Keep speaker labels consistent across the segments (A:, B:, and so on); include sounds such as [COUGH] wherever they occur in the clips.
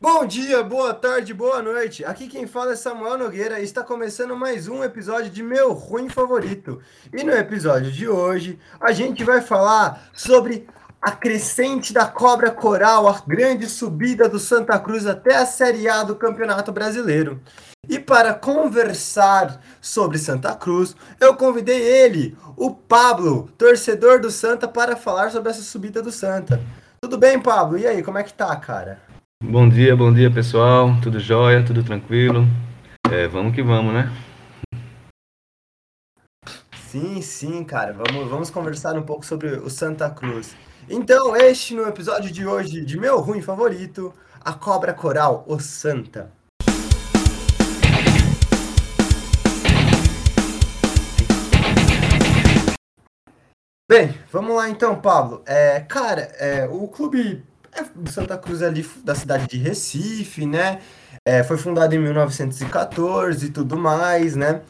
A: Bom dia, boa tarde, boa noite. Aqui quem fala é Samuel Nogueira e está começando mais um episódio de Meu Ruim Favorito. E no episódio de hoje, a gente vai falar sobre a crescente da Cobra Coral, a grande subida do Santa Cruz até a Série A do Campeonato Brasileiro. E para conversar sobre Santa Cruz, eu convidei ele, o Pablo, torcedor do Santa, para falar sobre essa subida do Santa. Tudo bem, Pablo? E aí, como é que tá, cara?
B: Bom dia, bom dia pessoal, tudo jóia, tudo tranquilo? É, vamos que vamos, né?
A: Sim, sim, cara, vamos, vamos conversar um pouco sobre o Santa Cruz. Então, este no episódio de hoje de meu ruim favorito, a cobra coral, o Santa. Bem, vamos lá então, Pablo. É, cara, é, o clube Santa Cruz ali da cidade de Recife, né? É, foi fundado em 1914 e tudo mais, né?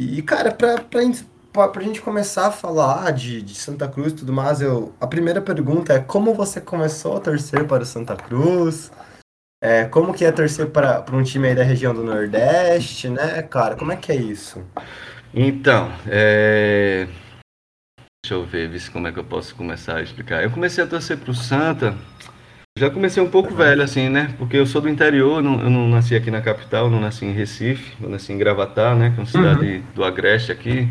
A: E, cara, pra, pra, pra, gente começar a falar de, de Santa Cruz e tudo mais, eu, a primeira pergunta é como você começou a torcer para o Santa Cruz? É, como que é torcer para um time aí da região do Nordeste, né, cara? Como é que é isso?
B: Então, é... deixa eu ver, ver como é que eu posso começar a explicar. Eu comecei a torcer para o Santa já comecei um pouco velho, assim, né? Porque eu sou do interior, não, eu não nasci aqui na capital, não nasci em Recife, eu nasci em Gravatá, né? Que é uma cidade uhum. do Agreste aqui,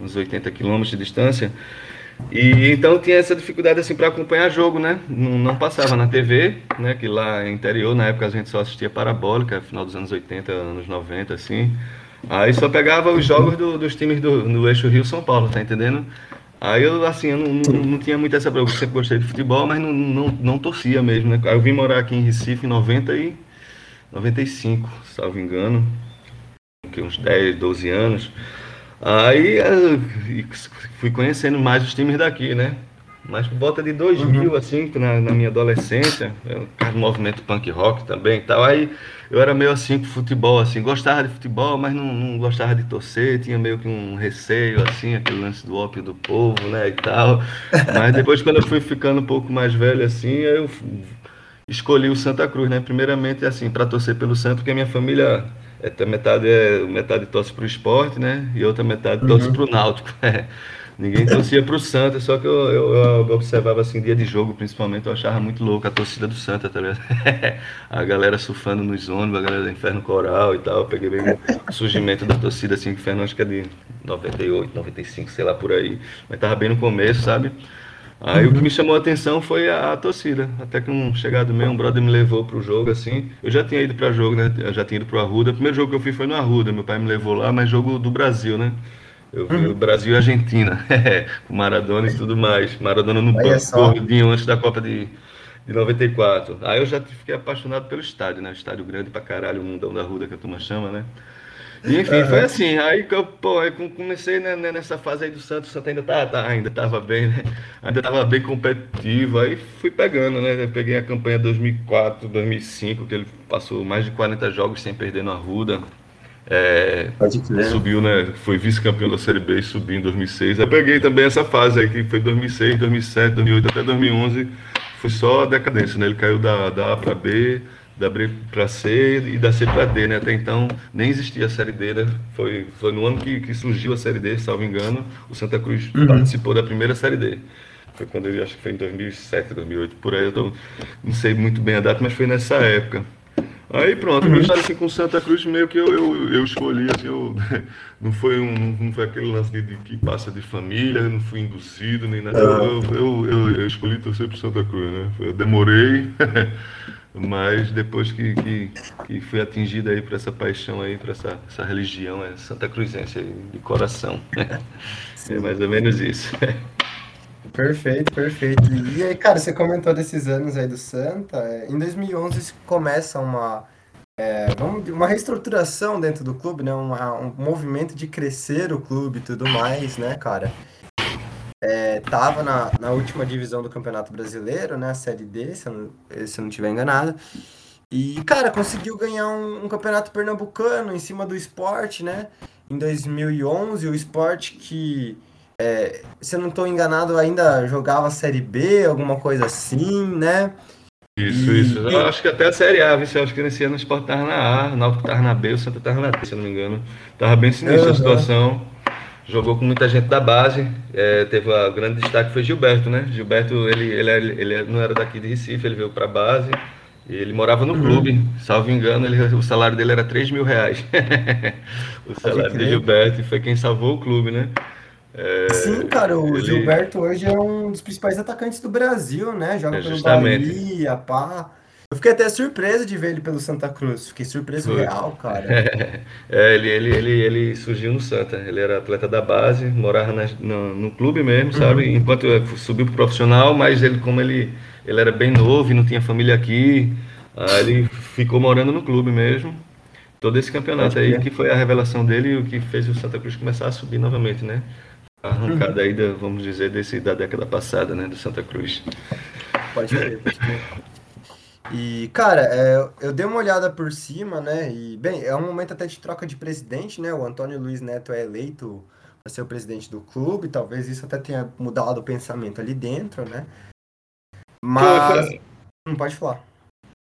B: uns 80 quilômetros de distância. E então tinha essa dificuldade assim para acompanhar jogo, né? Não, não, passava na TV, né? Que lá interior, na época a gente só assistia parabólica, final dos anos 80, anos 90, assim. Aí só pegava os jogos do, dos times do, do eixo Rio São Paulo, tá entendendo? Aí eu, assim, eu não, não, não tinha muito essa preocupação, sempre gostei de futebol, mas não, não, não torcia mesmo, né? Aí eu vim morar aqui em Recife em 90 e 95, salvo engano, que uns 10, 12 anos. Aí fui conhecendo mais os times daqui, né? Mas por volta de 2000, uhum. assim, na, na, minha adolescência, eu movimento punk rock também e tal. Aí eu era meio assim com futebol, assim, gostava de futebol, mas não, não, gostava de torcer, tinha meio que um receio, assim, aquele lance do ópio do povo, né, e tal. [LAUGHS] Mas depois, quando eu fui ficando um pouco mais velho, assim, eu escolhi o Santa Cruz, né? Primeiramente, assim, para torcer pelo Santo, porque a minha família é, metade, é, metade torce para o esporte, né? E outra metade torce uhum. para o Náutico. [LAUGHS] É. Ninguém torcia pro Santa, só que eu, eu, eu, observava assim, dia de jogo, principalmente, eu achava muito louco a torcida do Santa, tá ligado? [LAUGHS] a galera surfando nos ônibus, a galera do Inferno Coral e tal. Eu peguei bem o surgimento da torcida, assim, que acho que é de 98, 95, sei lá por aí. Mas tava bem no começo, sabe? Aí uhum. o que me chamou a atenção foi a, a, torcida. Até que um chegado meu, um brother me levou pro jogo, assim. Eu já tinha ido para jogo, né? Eu já tinha ido pro Arruda. O primeiro jogo que eu fui foi no Arruda. Meu pai me levou lá, mas jogo do Brasil, né? Eu vi uhum. o Brasil e Argentina, [LAUGHS] com Maradona e tudo mais. Maradona no banco, gordinho, antes da Copa de, de 94. Aí eu já fiquei apaixonado pelo estádio, né? Estádio grande pra caralho, o mundão da Ruda que a turma chama, né? E, enfim, uhum. foi assim. Aí eu, pô, eu comecei né, né, nessa fase aí do Santos, o Santos ainda tá, tá, ainda tava bem, né? Ainda tava bem competitivo. Aí fui pegando, né? Eu peguei a campanha 2004, 2005, que ele passou mais de 40 jogos sem perder no Arruda. É, subiu, né? Foi vice-campeão da Série B e subiu em 2006. Eu peguei também essa fase aí, que foi 2006, 2007, 2008 até 2011. Foi só a decadência, né? Ele caiu da, da A para B, da B para C e da C para D, né? Até então nem existia a Série D, né? Foi, foi no ano que, que surgiu a Série D, salvo engano. O Santa Cruz uhum. participou da primeira Série D. Foi quando eu acho que foi em 2007, 2008, por aí. Eu tô, não sei muito bem a data, mas foi nessa época. Aí pronto, uhum. história assim com Santa Cruz meio que eu, eu, eu escolhi, assim, eu, [LAUGHS] não, foi um, não foi aquele lance de, de, que passa de família, não fui induzido nem nada. Eu, eu, eu, eu escolhi torcer pro Santa Cruz, né? Eu demorei, [LAUGHS] mas depois que, que, que fui atingido aí por essa paixão aí, por essa, essa religião, é Santa Cruzense aí, de coração. É mais ou menos isso.
A: Perfeito, perfeito. E aí, cara, você comentou desses anos aí do Santa. É, em 2011 começa uma, é, vamos, uma reestruturação dentro do clube, né? Um movimento de crescer o clube e tudo mais, né, cara? É, tava na, na última divisão do Campeonato Brasileiro, né? A Série D, se eu não, se eu não tiver enganado. E, cara, conseguiu ganhar um, um campeonato pernambucano em cima do esporte, né? Em 2011, o esporte que é, se eu não estou enganado, ainda jogava Série B, alguma coisa assim, né?
B: Isso, isso. Eu acho que até a Série A, viu? Eu acho que nesse ano o Sport tava na A, o Náutico tava na B, o Santa tava na D, se eu não me engano. Tava bem sinistra uhum. a situação. Jogou com muita gente da base. É, teve a grande destaque foi Gilberto, né? Gilberto, ele, ele, ele não era daqui de Recife, ele veio para a base. E ele morava no uhum. clube, salvo engano, ele, o salário dele era 3 mil reais. [LAUGHS] o salário de Gilberto foi quem salvou o clube, né?
A: É, Sim, cara, o ele... Gilberto hoje é um dos principais atacantes do Brasil, né? Joga é, pelo Bahia, pá. Eu fiquei até surpreso de ver ele pelo Santa Cruz. Fiquei surpreso Foi. real, cara. [LAUGHS]
B: É, ele, ele, ele, ele surgiu no Santa. Ele era atleta da base, morava na, no, no, clube mesmo, uhum. sabe? Enquanto subiu pro profissional, mas ele, como ele, ele era bem novo e não tinha família aqui, ele ficou morando no clube mesmo. Todo esse campeonato aí que foi a revelação dele e o que fez o Santa Cruz começar a subir novamente, né? Arrancada aí, da, vamos dizer, desse, da década passada, né, do Santa Cruz.
A: Pode crer, pode crer. E, cara, é, eu dei uma olhada por cima, né? E, bem, é um momento até de troca de presidente, né? O Antônio Luiz Neto é eleito para ser o presidente do clube. Talvez isso até tenha mudado o pensamento ali dentro, né? Mas. Foi, Não pode falar.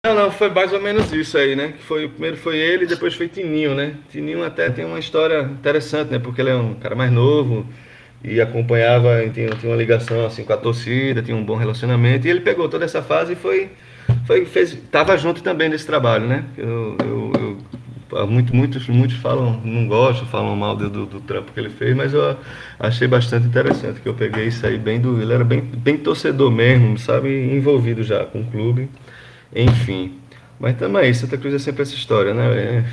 B: Não, não, foi mais ou menos isso aí, né? Que foi, primeiro foi ele, depois foi Tininho, né? Tininho até tem uma história interessante, né? Porque ele é um cara mais novo, e acompanhava, tinha, tinha uma ligação assim com a torcida, tinha um bom relacionamento, e ele pegou toda essa fase e foi, foi fez, estava junto também nesse trabalho, né? Eu, eu, eu, muito, muitos, muitos falam, não gostam, falam mal do, do, do, trampo que ele fez, mas eu achei bastante interessante, que eu peguei isso aí bem do, ele era bem, bem torcedor mesmo, sabe, envolvido já com o clube, enfim. Mas também, Santa Cruz é sempre essa história, né? É,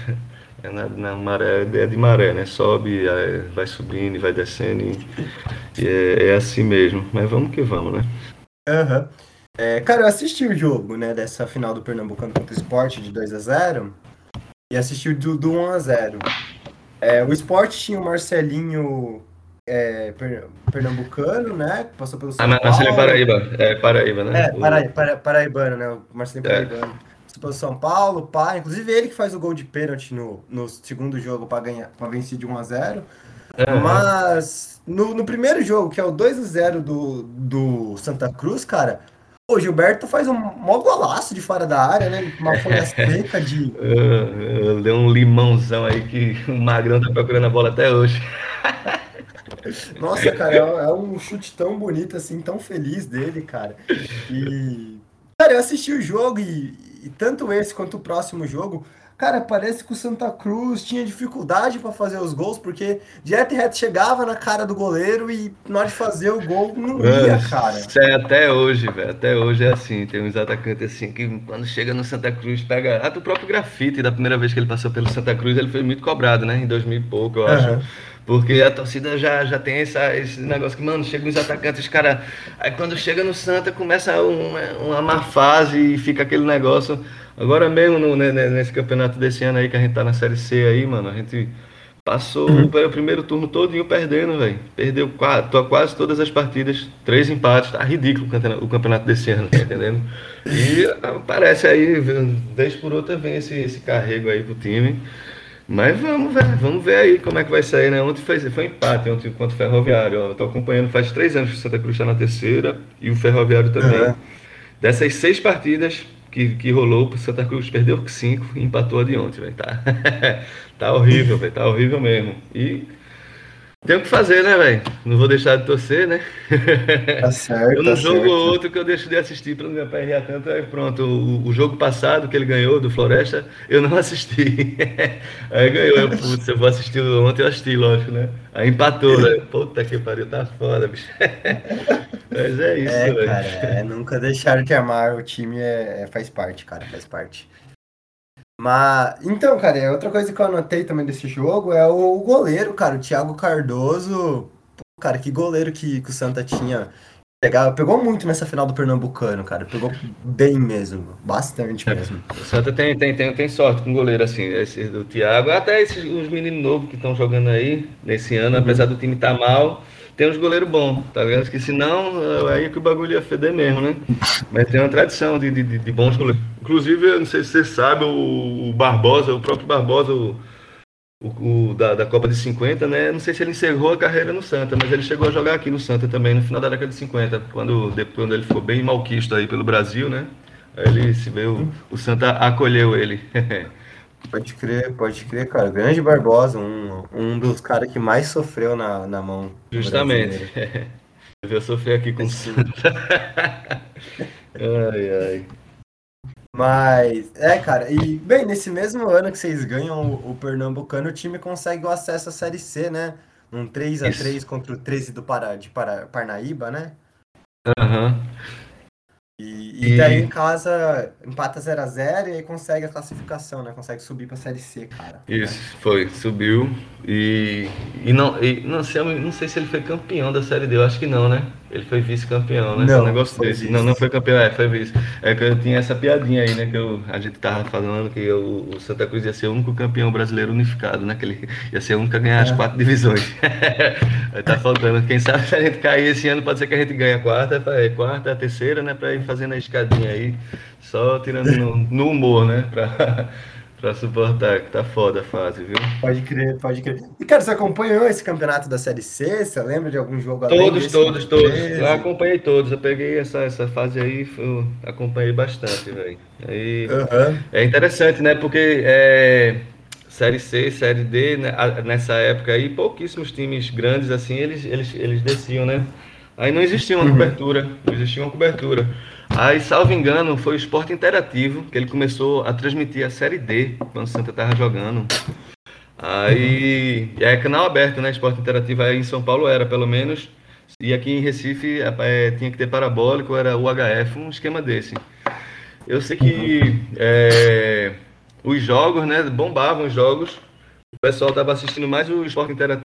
B: é na, na, maré, é de maré, né? Sobe, vai subindo e vai descendo. E, e é, é, assim mesmo. Mas vamos que vamos, né?
A: Uhum. É, cara, eu assisti o jogo, né? Dessa final do Pernambucano contra o Sport de 2 a 0 E assisti do, do 1 a 0 é, O Sport tinha o Marcelinho é, pernambucano, né? Passou pelo
B: São ah, Paulo. Marcelinho Paraíba. É, Paraíba, né?
A: É, Paraíba, para, Paraibano, né? O Marcelinho é. Paraibano pelo São Paulo, pá. Inclusive ele que faz o gol de pênalti no, no segundo jogo para ganhar, para vencer de 1 a 0. Uhum. Mas no, no, primeiro jogo, que é o 2 a 0 do, do Santa Cruz, cara, o Gilberto faz um mó golaço de fora da área, né? Uma folha [LAUGHS] seca de.
B: Deu um limãozão aí que o Magrão tá procurando a bola até hoje. [LAUGHS]
A: Nossa, cara, é, é um chute tão bonito, assim, tão feliz dele, cara. E. Cara, eu assisti o jogo e, e tanto esse quanto o próximo jogo, cara, parece que o Santa Cruz tinha dificuldade para fazer os gols, porque direto e reto chegava na cara do goleiro e na hora de fazer o gol não ia, cara.
B: É, até hoje, velho, até hoje é assim, tem uns atacantes assim que quando chega no Santa Cruz pega, até o próprio grafite, da primeira vez que ele passou pelo Santa Cruz, ele foi muito cobrado, né, em 2000 e pouco, eu acho. Uhum. Porque a torcida já, já tem essa, esse negócio que, mano, chega os atacantes, os caras. Aí quando chega no Santa começa uma, uma má fase e fica aquele negócio. Agora mesmo no, nesse campeonato desse ano aí que a gente tá na Série C aí, mano, a gente passou uhum. o primeiro turno todinho perdendo, velho. Perdeu quase, quase todas as partidas, três empates, tá ridículo o campeonato desse ano, tá entendendo? E parece aí, vez por outra vem esse, esse carrego aí pro time. Mas vamos ver, vamos ver aí como é que vai sair, né? Ontem foi, foi empate, ontem contra o Ferroviário. Eu tô acompanhando faz três anos que o Santa Cruz está na terceira e o Ferroviário também. Uhum. Dessas seis partidas que, que rolou, o Santa Cruz perdeu cinco e empatou a de ontem, velho. Tá, [LAUGHS] tá horrível, velho. Tá horrível mesmo. E tem o que fazer, né, velho? Não vou deixar de torcer, né?
A: Tá certo. [LAUGHS]
B: eu não
A: tá
B: jogo
A: certo.
B: outro que eu deixo de assistir para não me aperrear tanto. Aí pronto, o, o, jogo passado que ele ganhou do Floresta, eu não [LAUGHS] assisti. [LAUGHS] aí ganhou, eu, putz, eu vou assistir ontem, eu assisti, lógico, né? Aí empatou, né? Puta que pariu, tá foda, bicho. Mas é isso, é, velho.
A: Cara, é, nunca deixar de amar o time é, é, faz parte, cara, faz parte. Mas, então, cara, outra coisa que eu anotei também desse jogo é o, goleiro, cara, o Thiago Cardoso. Pô, cara, que goleiro que, que o Santa tinha. Pegava, pegou muito nessa final do Pernambucano, cara. Pegou bem mesmo. Bastante é, mesmo.
B: O Santa tem, tem, tem, tem sorte com goleiro assim, esse do Thiago. Até esses, os meninos novos que estão jogando aí nesse ano, uhum. apesar do time estar tá mal tem uns goleiros bons, tá ligado? Que senão, aí é que o bagulho ia feder mesmo, né? Mas tem uma tradição de, de, de bons goleiros. Inclusive, eu não sei se você sabe, o, o Barbosa, o próprio Barbosa, o, o, o da, da, Copa de 50, né? Não sei se ele encerrou a carreira no Santa, mas ele chegou a jogar aqui no Santa também, no final da década de 50, quando, depois, quando ele ficou bem malquisto aí pelo Brasil, né? Aí ele se veio, o Santa acolheu ele. [LAUGHS]
A: Pode crer, pode crer, cara. Grande Barbosa, um, um dos caras que mais sofreu na, na mão.
B: Justamente. [LAUGHS] Eu sofri aqui com o Santa. [LAUGHS] ai, ai.
A: Mas, é, cara, e bem, nesse mesmo ano que vocês ganham o, o Pernambucano, o time consegue o acesso à Série C, né? Um 3x3 contra o 13 do Pará, de Pará, Parnaíba, né?
B: Aham. Uhum.
A: E, e, daí em casa empata 0x0 e aí consegue a classificação, né? Consegue subir pra Série C, cara.
B: Isso, foi, subiu. E, e, não, e não, sei, não sei se ele foi campeão da Série D, eu acho que não, né? Ele foi vice-campeão, né?
A: Não,
B: negócio desse. Não, não foi campeão, é, foi vice. É que eu tinha essa piadinha aí, né? Que eu, a gente tava falando que eu, o Santa Cruz ia ser o único campeão brasileiro unificado, né? Que ele ia ser o único a ganhar é. as quatro divisões. [LAUGHS] tá faltando. Quem sabe se a gente cair esse ano, pode ser que a gente ganhe a quarta, é, quarta, a terceira, né? Pra ir fazendo a escadinha aí. Só tirando no, no humor, né? Pra, Pra suportar, que tá foda a fase, viu?
A: Pode crer, pode crer. E, cara, você acompanhou esse campeonato da Série C? Você lembra de algum jogo
B: Todos, todos, todos. Eu acompanhei todos. Eu peguei essa, essa fase aí, eu acompanhei bastante, velho. Aí, uhum. É interessante, né? Porque é, Série C, Série D, né? nessa época aí, pouquíssimos times grandes assim, eles, eles, eles desciam, né? Aí não existia uma uhum. cobertura, não existia uma cobertura. Aí, salvo engano, foi o Esporte Interativo que ele começou a transmitir a Série D quando o Santa estava jogando. Aí, uhum. é canal aberto, né? Esporte Interativo aí em São Paulo era, pelo menos. E aqui em Recife é, tinha que ter parabólico, era UHF, um esquema desse. Eu sei que é, os jogos, né? Bombavam os jogos. O pessoal estava assistindo mais o Esporte Interativo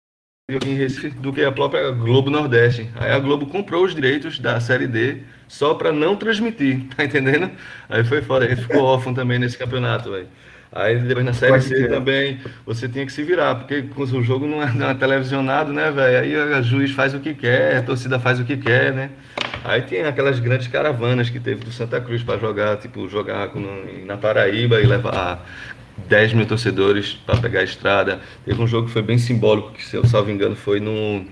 B: aqui em Recife do que a própria Globo Nordeste. Aí a Globo comprou os direitos da Série D só para não transmitir, [LAUGHS] tá entendendo? Aí foi foda, a gente ficou [LAUGHS] órfão também nesse campeonato, velho. Aí depois na Série C também você tinha que se virar, porque o jogo não é, não é televisionado, né, velho? Aí o juiz faz o que quer, a torcida faz o que quer, né? Aí tem aquelas grandes caravanas que teve do Santa Cruz para jogar, tipo, jogar na Paraíba e levar 10 mil torcedores para pegar a estrada. Teve um jogo que foi bem simbólico, que se eu salvo engano foi no.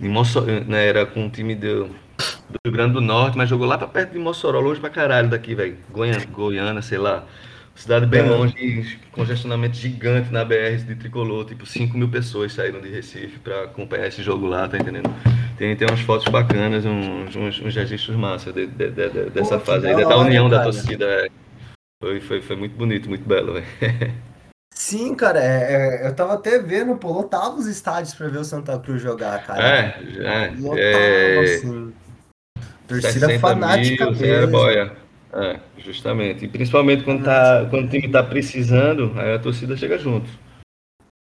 B: Em Mossoró, né, era com um time do, do Rio Grande do Norte, mas jogou lá para perto de Mossoró, longe pra caralho daqui, velho. Goiânia, Goiânia, sei lá. Cidade bem é. longe, congestionamento gigante na BR de tricolor, tipo 5 mil pessoas saíram de Recife para acompanhar esse jogo lá, tá entendendo? Tem, tem umas fotos bacanas, uns, uns, uns registros massa de, de, de, dessa Pô, fase aí, da união da torcida. É. Foi, foi, foi muito bonito, muito belo, velho. [LAUGHS]
A: Sim, cara, é, é, eu tava até vendo, pô, lotava os estádios pra ver o Santa Cruz jogar, cara.
B: É, é. Lotava, é... assim. Torcida fanática mil, mesmo. Boia. É, justamente. E principalmente quando, tá, quando o time tá precisando, aí a torcida chega junto.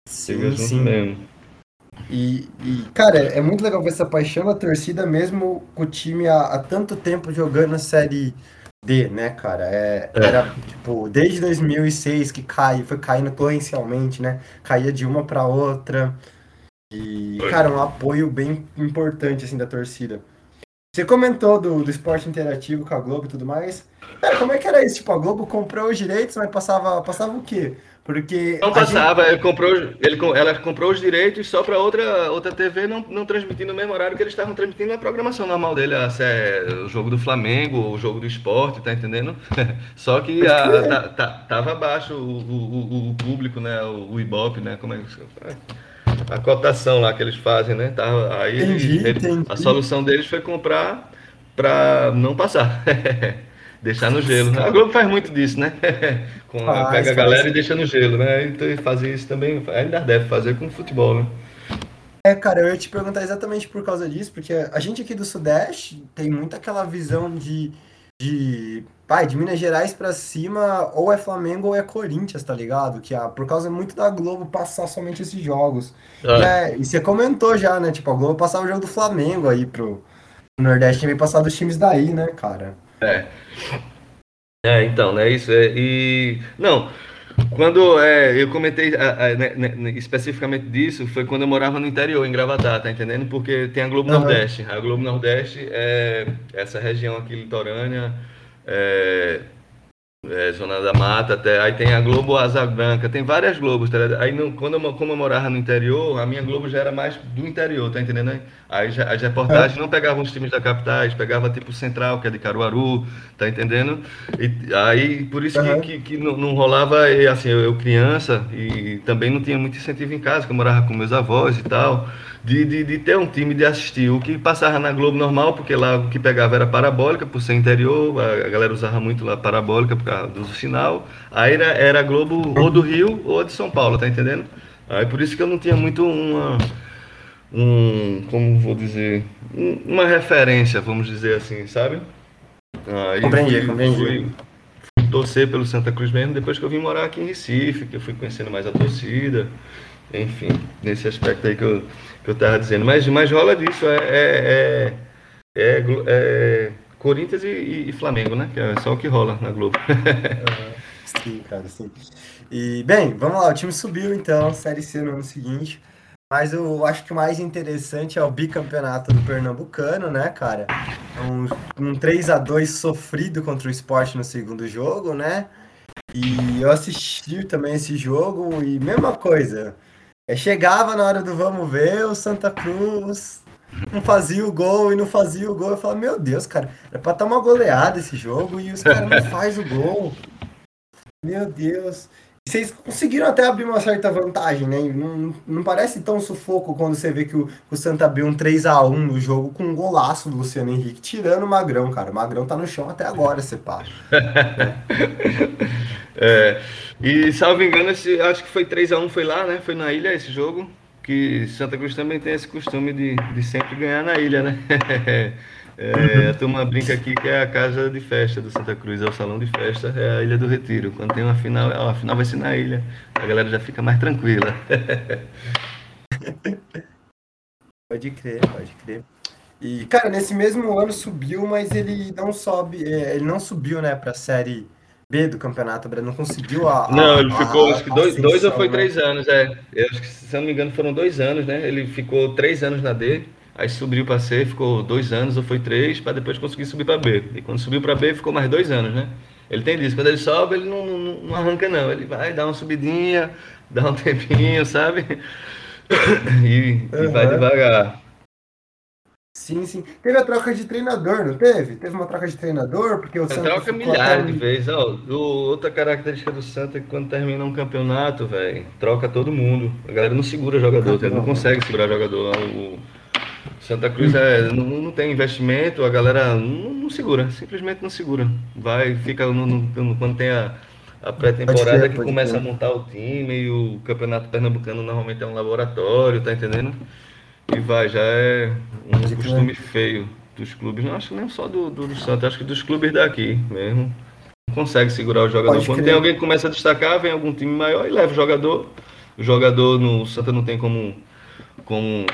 A: Sim, chega junto sim. mesmo. E, e, cara, é muito legal ver essa paixão da torcida, mesmo com o time há, há tanto tempo jogando a Série D, né, cara? É, é. Era, tipo, desde 2006 que cai, foi caindo torrencialmente, né? Caía de uma para outra. E, cara, um apoio bem importante, assim, da torcida. Você comentou do, do esporte interativo com a Globo e tudo mais. Cara, como é que era isso? Tipo, a Globo comprou os direitos, mas passava, passava o quê? Porque.
B: Não passava, gente... ele comprou, ele, ela comprou os direitos só para outra, outra TV não, não transmitir no mesmo horário que eles estavam transmitindo a programação normal dele, a, é, o jogo do Flamengo, o jogo do esporte, tá entendendo? [LAUGHS] só que a, tá, tá, tava abaixo o, o, o, público, né? O, o Ibope, né? Como é que a cotação lá que eles fazem, né? Tava, aí entendi, ele, entendi. a solução deles foi comprar para não passar. [LAUGHS] Deixar no gelo. Né? A Globo faz muito disso, né? [LAUGHS] com, pega a galera e deixa no gelo, né? Então fazer isso também, ainda deve fazer com o futebol, né?
A: É, cara, eu ia te perguntar exatamente por causa disso, porque a gente aqui do Sudeste tem muito aquela visão de, de pai, de Minas Gerais para cima, ou é Flamengo ou é Corinthians, tá ligado? Que a, por causa muito da Globo passar somente esses jogos. Ah. É, e você comentou já, né? Tipo, a Globo passava o jogo do Flamengo aí pro, pro Nordeste, e passar dos times daí, né, cara?
B: É. É, então, né? Isso é. E. Não. Quando é, eu comentei a, a, né, né, especificamente disso, foi quando eu morava no interior, em Gravatá, tá entendendo? Porque tem a Globo uhum. Nordeste. A Globo Nordeste é essa região aqui litorânea, é, é, Zona da Mata, até, aí tem a Globo Asa Branca, tem várias Globos, tá Aí no, quando eu, como eu morava no interior, a minha Globo já era mais do interior, tá entendendo? Aí já, as reportagens não pegavam os times da capitais, pegava tipo Central, que é de Caruaru, tá entendendo? E, aí por isso uhum. que, que, que não, não, rolava, e, assim, eu, eu criança, e também não tinha muito incentivo em casa, que eu morava com meus avós e tal de, de, de, ter um time de assistir. O que passava na Globo normal, porque lá o que pegava era parabólica, por ser interior, a, galera usava muito lá parabólica por causa do sinal. Aí era, era Globo ou do Rio ou de São Paulo, tá entendendo? Aí por isso que eu não tinha muito uma. Um, como vou dizer, uma referência, vamos dizer assim, sabe?
A: Aí compreendi, fui, compreendi.
B: Fui, fui torcer pelo Santa Cruz mesmo depois que eu vim morar aqui em Recife, que eu fui conhecendo mais a torcida. Enfim, nesse aspecto aí que eu, que eu tava dizendo. Mas, mas rola disso, é, é, é, é, é Corinthians e, e, Flamengo, né? Que é só o que rola na Globo. [LAUGHS]
A: sim, cara, sim. E, bem, vamos lá, o time subiu então, Série C no ano seguinte. Mas eu acho que o mais interessante é o bicampeonato do Pernambucano, né, cara? Um, um 3 a 2 sofrido contra o esporte no segundo jogo, né? E eu assisti também esse jogo e mesma coisa. É, chegava na hora do vamos ver, o Santa Cruz não fazia o gol e não fazia o gol. Eu falava, meu Deus, cara, é pra estar uma goleada esse jogo e os caras não fazem o gol. Meu Deus. Vocês conseguiram até abrir uma certa vantagem, né? Não, não parece tão sufoco quando você vê que o, o Santa abriu um 3x1 no jogo com um golaço do Luciano Henrique, tirando o Magrão, cara. O Magrão tá no chão até agora, você passa. [LAUGHS]
B: é. E, salvo engano, esse, acho que foi 3x1, foi lá, né? Foi na ilha esse jogo. Que Santa Cruz também tem esse costume de, de sempre ganhar na ilha, né? [LAUGHS] É, a turma brinca aqui que é a casa de festa do Santa Cruz, é o salão de festa, é a Ilha do Retiro. Quando tem uma final, a final vai ser na ilha, a galera já fica mais tranquila. [LAUGHS]
A: pode crer, pode crer. E, cara, nesse mesmo ano subiu, mas ele não sobe, é, ele não subiu, né, pra série B do Campeonato Brasileiro, não conseguiu a.
B: Não, ele ficou, a, acho que dois, dois ou foi né? três anos, é. Eu acho que, se eu não me engano, foram dois anos, né? Ele ficou três anos na D, aí subiu para C, ficou dois anos ou foi três, para depois conseguir subir para B. E quando subiu para B, ficou mais dois anos, né? Ele tem disso, quando ele sobe, ele não, não, não arranca, não. Ele vai dar uma subidinha, dá um [LAUGHS] tempinho, sabe? [COUGHS] e, uhum. e vai devagar.
A: Sim, sim. Teve a troca de treinador, não teve? Teve uma troca de treinador, porque o
B: Santos. Troca milhares de vezes. Ó, outra característica do Santos é que quando termina um campeonato, velho, troca todo mundo. A galera não segura jogador, não, não consegue segurar jogador. O Santa Cruz é, não, não tem investimento, a galera não, não, segura, simplesmente não segura. Vai, fica no, no, quando tem a, a pré-temporada que começa a montar o time e o campeonato pernambucano normalmente é um laboratório, tá entendendo? E vai, já é um costume feio dos clubes, não acho nem só do, do, do Santos, acho que dos clubes daqui mesmo. Não consegue segurar o jogador. Pode Quando crer. tem alguém que começa a destacar, vem algum time maior e leva o jogador. O jogador no Santa não tem como, como,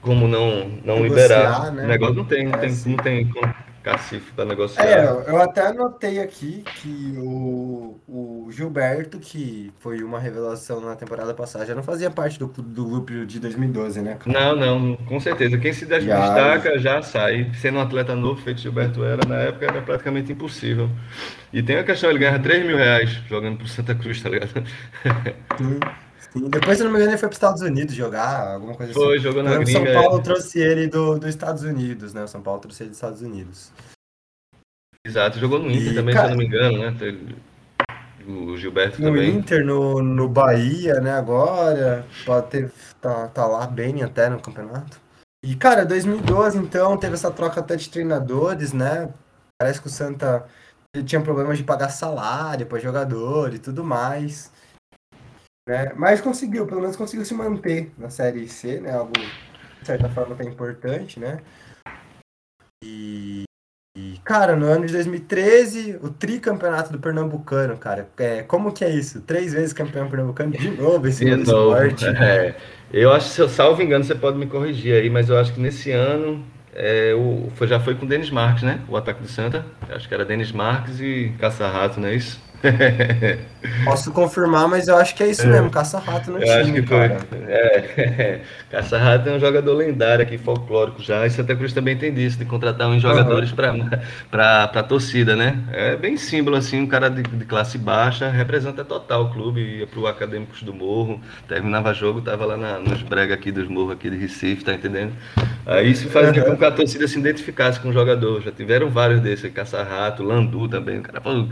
B: como não, não liberar. Né? O negócio não tem, não, é, tem, não tem como cacife para negociar.
A: É, eu até anotei aqui que o, o Gilberto, que foi uma revelação na temporada passada, já não fazia parte do, do grupo de 2012, né?
B: Não, não, com certeza. Quem se destaca já sai. Sendo um atleta novo, feito Gilberto era, na época era praticamente impossível. E tem a questão, ele ganha 3 mil reais jogando pro Santa Cruz, tá ligado?
A: Sim. [LAUGHS] Sim, depois, se não me engano, ele foi para os Estados Unidos jogar, alguma coisa
B: foi, assim. Foi, jogou na gringa.
A: São Paulo é. trouxe ele do, dos Estados Unidos, né? O São Paulo trouxe ele dos Estados Unidos.
B: Exato, jogou no Inter e, também, cara, se eu não me engano, né? O Gilberto
A: no
B: também.
A: No Inter, no, no Bahia, né, agora. Pode ter, tá, tá lá bem até no campeonato. E, cara, 2012, então, teve essa troca até de treinadores, né? Parece que o Santa tinha problemas de pagar salário para jogador e tudo mais. Né? Mas conseguiu, pelo menos conseguiu se manter na Série C, né? Algo, de certa forma, até importante, né? E, e, cara, no ano de 2013, o tricampeonato do Pernambucano, cara. É, como que é isso? Três vezes campeão pernambucano de novo esse
B: de novo. esporte. É. Eu acho, se eu salvo engano, você pode me corrigir aí, mas eu acho que nesse ano é, o, foi, já foi com o Denis Marques, né? O ataque do Santa. Acho que era Denis Marques e Caça-Rato, não é isso? [LAUGHS]
A: Posso confirmar, mas eu acho que é isso é. mesmo, caça-rato no eu time, acho que. Foi.
B: É. [LAUGHS] Caça-rato é um jogador lendário aqui, folclórico já, e Santa Cruz também tem disso, de contratar uns jogadores uhum. para a torcida, né? É bem símbolo, assim, um cara de, de classe baixa, representa total o clube, ia para o Acadêmicos do Morro, terminava jogo, tava lá na, nos brega aqui dos morros aqui de Recife, tá entendendo? Aí isso fazia uhum. com que a torcida se identificasse com o jogador, já tiveram vários desses, caça-rato, Landu também, o cara falou,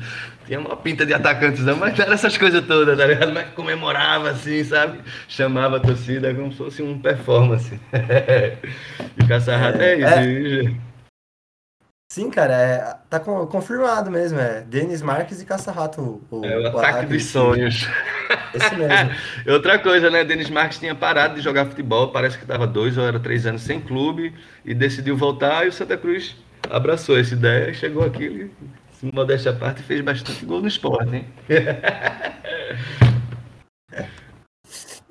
B: tinha uma pinta de atacantes, não, mas era essas coisas todas, tá ligado? Mas comemorava assim, sabe? Chamava a torcida como se fosse um performance. [LAUGHS] e caça-rato é, é, isso. É...
A: Sim, cara, é, tá confirmado mesmo, é Denis Marques e Caça-Rato.
B: O, é o, o ataque, ataque dos sonhos. [LAUGHS] Esse mesmo. [LAUGHS] Outra coisa, né? Denis Marques tinha parado de jogar futebol, parece que estava dois ou era três anos sem clube e decidiu voltar e o Santa Cruz abraçou essa ideia e chegou aqui modéstia à parte, fez bastante gol no esporte, hein?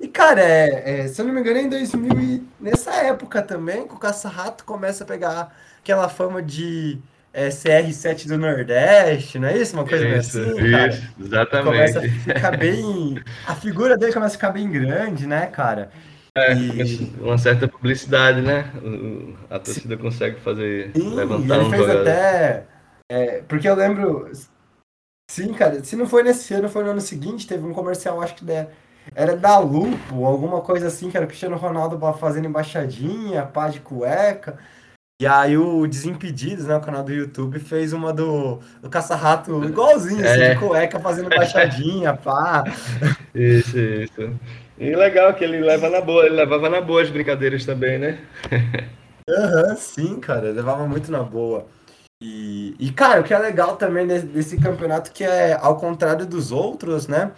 A: E, cara, é, é, se eu não me engano, é em 2000 e nessa época também, que o Caça-Rato começa a pegar aquela fama de é, CR7 do Nordeste, não é isso? Uma coisa isso, assim, isso,
B: exatamente.
A: Começa a ficar bem... A figura dele começa a ficar bem grande, né, cara?
B: É, e... uma certa publicidade, né? A torcida Sim. consegue fazer, Sim, levantar
A: ele um fez jogador. até é, porque eu lembro. Sim, cara, se não foi nesse ano, foi no ano seguinte, teve um comercial, acho que era da Lupo, alguma coisa assim, que era o Cristiano Ronaldo fazendo embaixadinha, pá de cueca. E aí o Desimpedidos, né, o canal do YouTube, fez uma do, do Caça-Rato igualzinho, assim, é. de cueca, fazendo embaixadinha, [LAUGHS] pá.
B: Isso, isso. E legal que ele leva na boa, ele levava na boa as brincadeiras também, né?
A: Aham, uhum, sim, cara, levava muito na boa. E, e, cara, o que é legal também desse campeonato que é, ao contrário dos outros, né?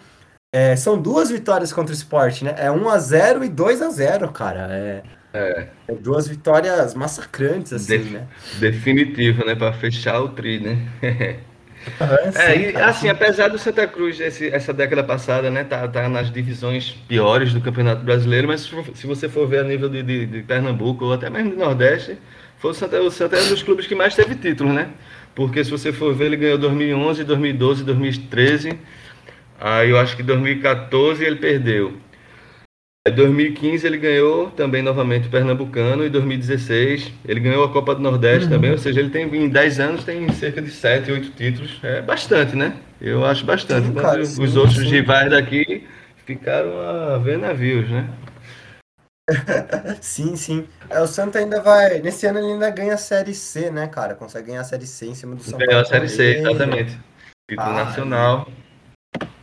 A: É, são duas vitórias contra o esporte, né? É 1x0 e 2x0, cara. É, é. é, duas vitórias massacrantes, assim,
B: Def,
A: né?
B: Definitivo, né? Para fechar o tri, né? [LAUGHS] é, sim, é, e assim, sim. apesar do Santa Cruz esse, essa década passada, né, tá, tá nas divisões piores do Campeonato Brasileiro, mas se você for ver a nível de, de, de Pernambuco ou até mesmo do Nordeste, foi o Santa, o Santa é um dos clubes que mais teve títulos, né? Porque se você for ver, ele ganhou 2011, 2012, 2013. Aí eu acho que 2014 ele perdeu. Em 2015 ele ganhou também novamente o Pernambucano e 2016 ele ganhou a Copa do Nordeste uhum. também, ou seja, ele tem em 10 anos tem cerca de 7, 8 títulos. É bastante, né? Eu acho bastante. Sim, cara, os sim, outros sim. rivais daqui ficaram a ver navios, né?
A: Sim, sim. É, o Santa ainda vai. Nesse ano ele ainda ganha a Série C, né, cara? Consegue ganhar a Série C em cima do São
B: Ganhou a Série C, exatamente. Título ah, nacional.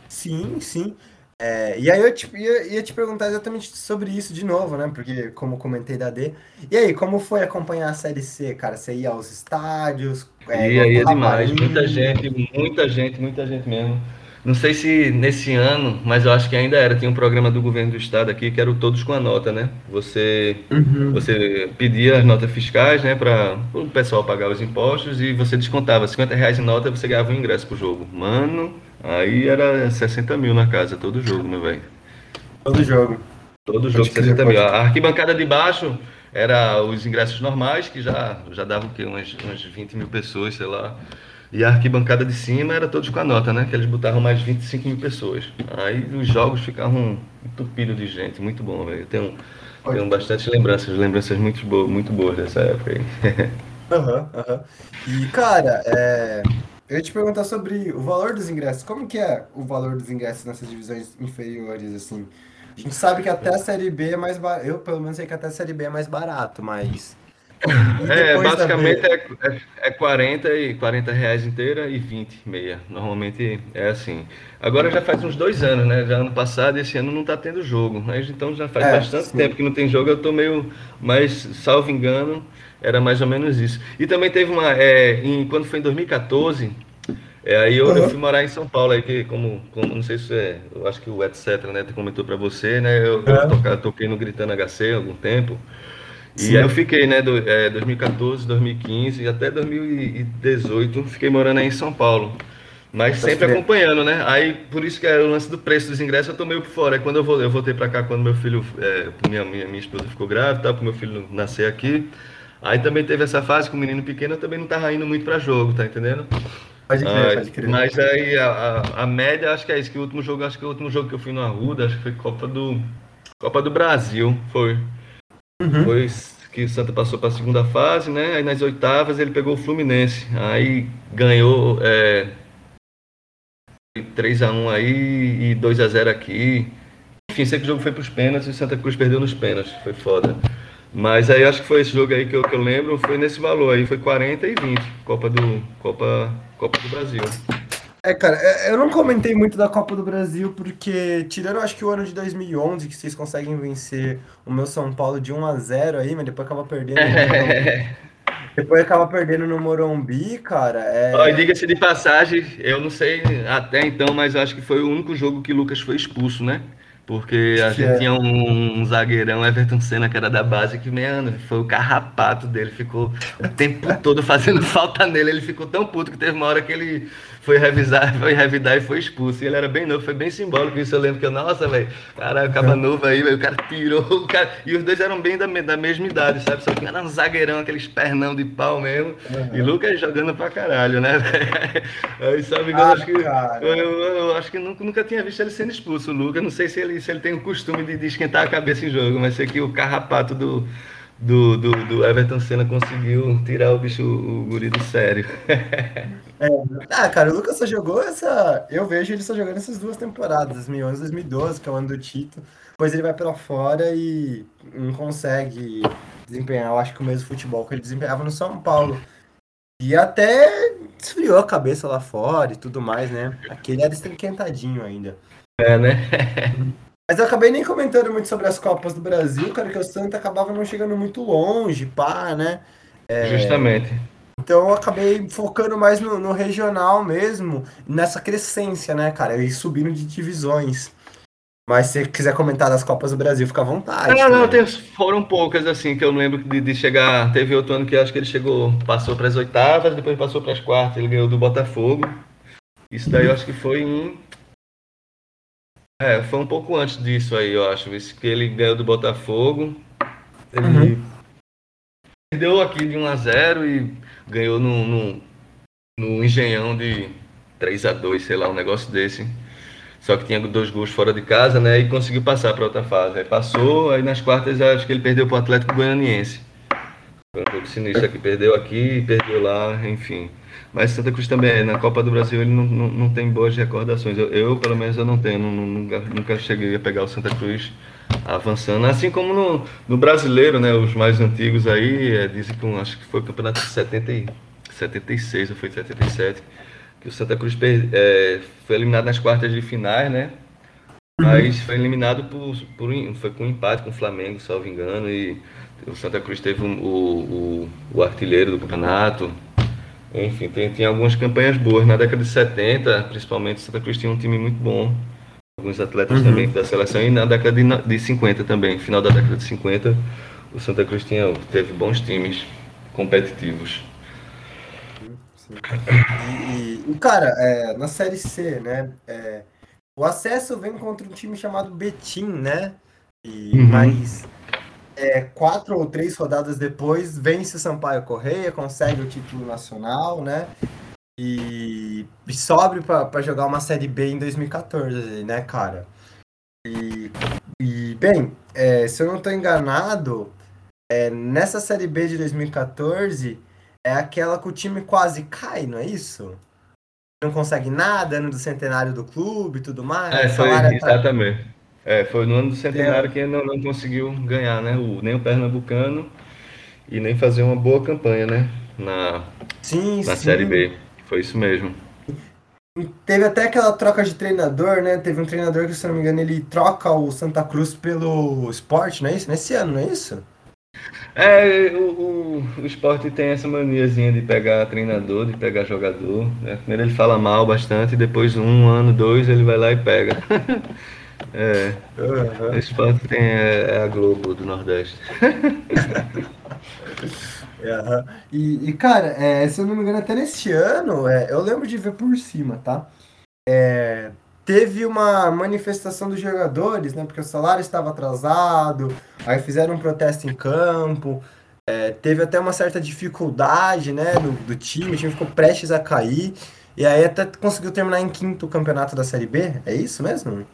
A: Sim, sim. É, e aí eu te, ia, ia, te perguntar exatamente sobre isso de novo, né? Porque, como comentei da D. E aí, como foi acompanhar a Série C, cara? Você ia aos estádios?
B: É, ia, ia demais. Muita gente, muita gente, muita gente mesmo. Não sei se nesse ano, mas eu acho que ainda era. Tinha um programa do governo do estado aqui que era o Todos com a Nota, né? Você, uhum. você pedia as notas fiscais, né, para o pessoal pagar os impostos e você descontava 50 reais em nota você ganhava um ingresso pro jogo. Mano, aí era 60 mil na casa, todo jogo, meu velho.
A: Todo jogo.
B: Todo jogo, 60 mil. A arquibancada de baixo era os ingressos normais, que já, já davam o quê? Umas, umas 20 mil pessoas, sei lá. E a arquibancada de cima era todos com a nota, né? Que eles botavam mais 25 mil pessoas. Aí os jogos ficavam entupidos de gente, muito bom, velho. Eu tenho, tenho bastante lembranças, lembranças muito, boas, muito boas dessa época aí. [LAUGHS]
A: Aham, uhum, aham. Uhum. E, cara, é... eu ia te perguntar sobre o valor dos ingressos. Como que é o valor dos ingressos nessas divisões inferiores, assim? A gente sabe que até a Série B é mais barato. Eu, pelo menos, sei que até a Série B é mais barato, mas
B: é, basicamente é, é, é 40 e 40 reais inteira e 20 meia. Normalmente é assim. Agora já faz uns dois anos, né? Já ano passado, esse ano não está tendo jogo. Mas então já faz é, bastante sim. tempo que não tem jogo. Eu estou meio, mas salvo engano, era mais ou menos isso. E também teve uma, é, em, quando foi em 2014, é, aí eu, uhum. eu, fui morar em São Paulo, aí que como, como não sei se é, eu acho que o etc, né, comentou para você, né? Eu, uhum. eu toquei, toquei no Gritando HC há algum tempo. E aí eu fiquei, né, do, é, 2014, 2015 até 2018, fiquei morando aí em São Paulo. Mas sempre acompanhando, né? Aí, por isso que é o lance do preço dos ingressos, eu tô meio por fora. Aí quando eu, vou, eu voltei pra cá, quando meu filho, é, minha, minha, minha esposa ficou grávida, tá, pro meu filho nascer aqui. Aí também teve essa fase com o menino pequeno, eu também não tava indo muito pra jogo, tá entendendo? Pode crer, ah, pode crer. Mas aí a, a, a, média, acho que é isso, que o último jogo, acho que o último jogo que eu fui no Arruda, acho que foi Copa do. Copa do Brasil, foi. Uhum. Foi que o Santa passou para a segunda fase, né? Aí nas oitavas ele pegou o Fluminense. Aí ganhou é, 3x1 aí e 2x0 aqui. Enfim, sei que o jogo foi para os pênaltis e o Santa Cruz perdeu nos pênaltis. Foi foda. Mas aí acho que foi esse jogo aí que eu, que eu lembro, foi nesse valor aí, foi 40 e 20, Copa do, Copa, Copa do Brasil.
A: É, cara, é, eu não comentei muito da Copa do Brasil, porque, tirando acho que o ano de 2011, que vocês conseguem vencer o meu São Paulo de 1 a 0 aí, mas depois acaba perdendo. [LAUGHS] Depois acaba perdendo no Morumbi, cara. É...
B: Diga-se de passagem, eu não sei até então, mas eu acho que foi o único jogo que o Lucas foi expulso, né? Porque a gente é. tinha um, um, zagueirão, Everton Senna, que era da base, que, mano, foi o carrapato dele. Ficou o tempo [LAUGHS] todo fazendo falta nele. Ele ficou tão puto que teve uma hora que ele foi revisar, [LAUGHS] foi revidar e foi expulso. E ele era bem novo, foi bem simbólico isso. Eu lembro que eu, nossa, velho, cara, acaba novo aí, o cara tirou, o cara. E os dois eram bem da, da mesma idade, sabe? Só que era um zagueirão, aqueles pernão de pau mesmo. Uhum. E Lucas jogando pra caralho, né, velho? [LAUGHS] Aí, sabe, ah, acho que. Eu, eu, eu, acho que nunca, nunca tinha visto ele sendo expulso, o Lucas. Não sei se ele, se ele tem o costume de, de esquentar a cabeça em jogo, mas sei que o carrapato do do, do, do, Everton Senna conseguiu tirar o bicho, o guri do sério. [LAUGHS]
A: é. Ah, cara, o Lucas só jogou essa. Eu vejo ele só jogando essas duas temporadas, 2011 e 2012, que é o ano do Tito. Depois ele vai pela fora e não consegue desempenhar, eu acho que o mesmo futebol que ele desempenhava no São Paulo. E até esfriou a cabeça lá fora e tudo mais, né? Aquele era esquentadinho ainda.
B: É, né? [LAUGHS]
A: Mas eu acabei nem comentando muito sobre as Copas do Brasil, cara, que o Santa acabava não chegando muito longe, pá, né?
B: É... Justamente.
A: Então eu acabei focando mais no, no, regional mesmo, nessa crescência, né, cara? E subindo de divisões. Mas se quiser comentar das Copas do Brasil, fica à vontade.
B: Não, não, tem, foram poucas, assim, que eu lembro de, de, chegar. Teve outro ano que acho que ele chegou, passou para as oitavas, depois passou para as quartas, ele ganhou do Botafogo. Isso daí eu acho que foi em é, foi um pouco antes disso aí, eu acho. Isso que ele ganhou do Botafogo. Ele uhum. perdeu aqui de 1 a 0 e ganhou no, no, no Engenhão de 3 a 2 sei lá, um negócio desse. Só que tinha dois gols fora de casa, né? E conseguiu passar para outra fase. Aí passou, aí nas quartas acho que ele perdeu para o Atlético Goianiense. Foi um pouco sinistro aqui, perdeu aqui, perdeu lá, enfim. Mas Santa Cruz também, na Copa do Brasil, ele não, não, não tem boas recordações. Eu, eu, pelo menos, eu não tenho. Não, nunca, nunca cheguei a pegar o Santa Cruz avançando. Assim como no, no brasileiro, né? Os mais antigos aí, é, dizem que um, acho que foi o campeonato de 70, 76 ou foi 77, que o Santa Cruz é, foi eliminado nas quartas de finais, né? Mas foi eliminado por, por foi com um empate com o Flamengo, salvo engano, e o Santa Cruz teve um, o, o, o artilheiro do campeonato, enfim, tem, tem algumas campanhas boas. Na década de 70, principalmente, Santa Cruz tinha um time muito bom. Alguns atletas uhum. também da seleção. E na década de, de 50 também, final da década de 50, o Santa Cruz tinha, teve bons times competitivos.
A: E, e cara, é, na Série C, né? É, o acesso vem contra um time chamado Betim, né? E, uhum. Mas é, quatro ou três rodadas depois, vence o Sampaio Correia, consegue o título nacional, né? E, e sobe para jogar uma Série B em 2014, né, cara? E, e bem, é, se eu não estou enganado, é, nessa Série B de 2014 é aquela que o time quase cai, não é isso? Não consegue nada, ano do centenário do clube e tudo mais.
B: É, foi, tá exatamente. Tá... É, foi no ano do centenário é. que não, não conseguiu ganhar, né? O, nem o Pernambucano e nem fazer uma boa campanha, né? Na, sim, na sim. Série B. Foi isso mesmo.
A: Teve até aquela troca de treinador, né? Teve um treinador que, se não me engano, ele troca o Santa Cruz pelo esporte, não é isso? Nesse ano, não é isso?
B: É, o, o, o esporte tem essa maniazinha de pegar treinador, de pegar jogador. Né? Primeiro ele fala mal bastante, depois um ano, dois, ele vai lá e pega. [LAUGHS] É. Uhum. Esse ponto tem é, é, a Globo do Nordeste. [LAUGHS]
A: uhum. e, e, cara, é, se eu não me engano, até nesse ano, é, eu lembro de ver por cima, tá? É, teve uma manifestação dos jogadores, né? Porque o salário estava atrasado, aí fizeram um protesto em campo. É, teve até uma certa dificuldade né, do, do time, o time ficou prestes a cair. E aí até conseguiu terminar em quinto campeonato da Série B, é isso mesmo?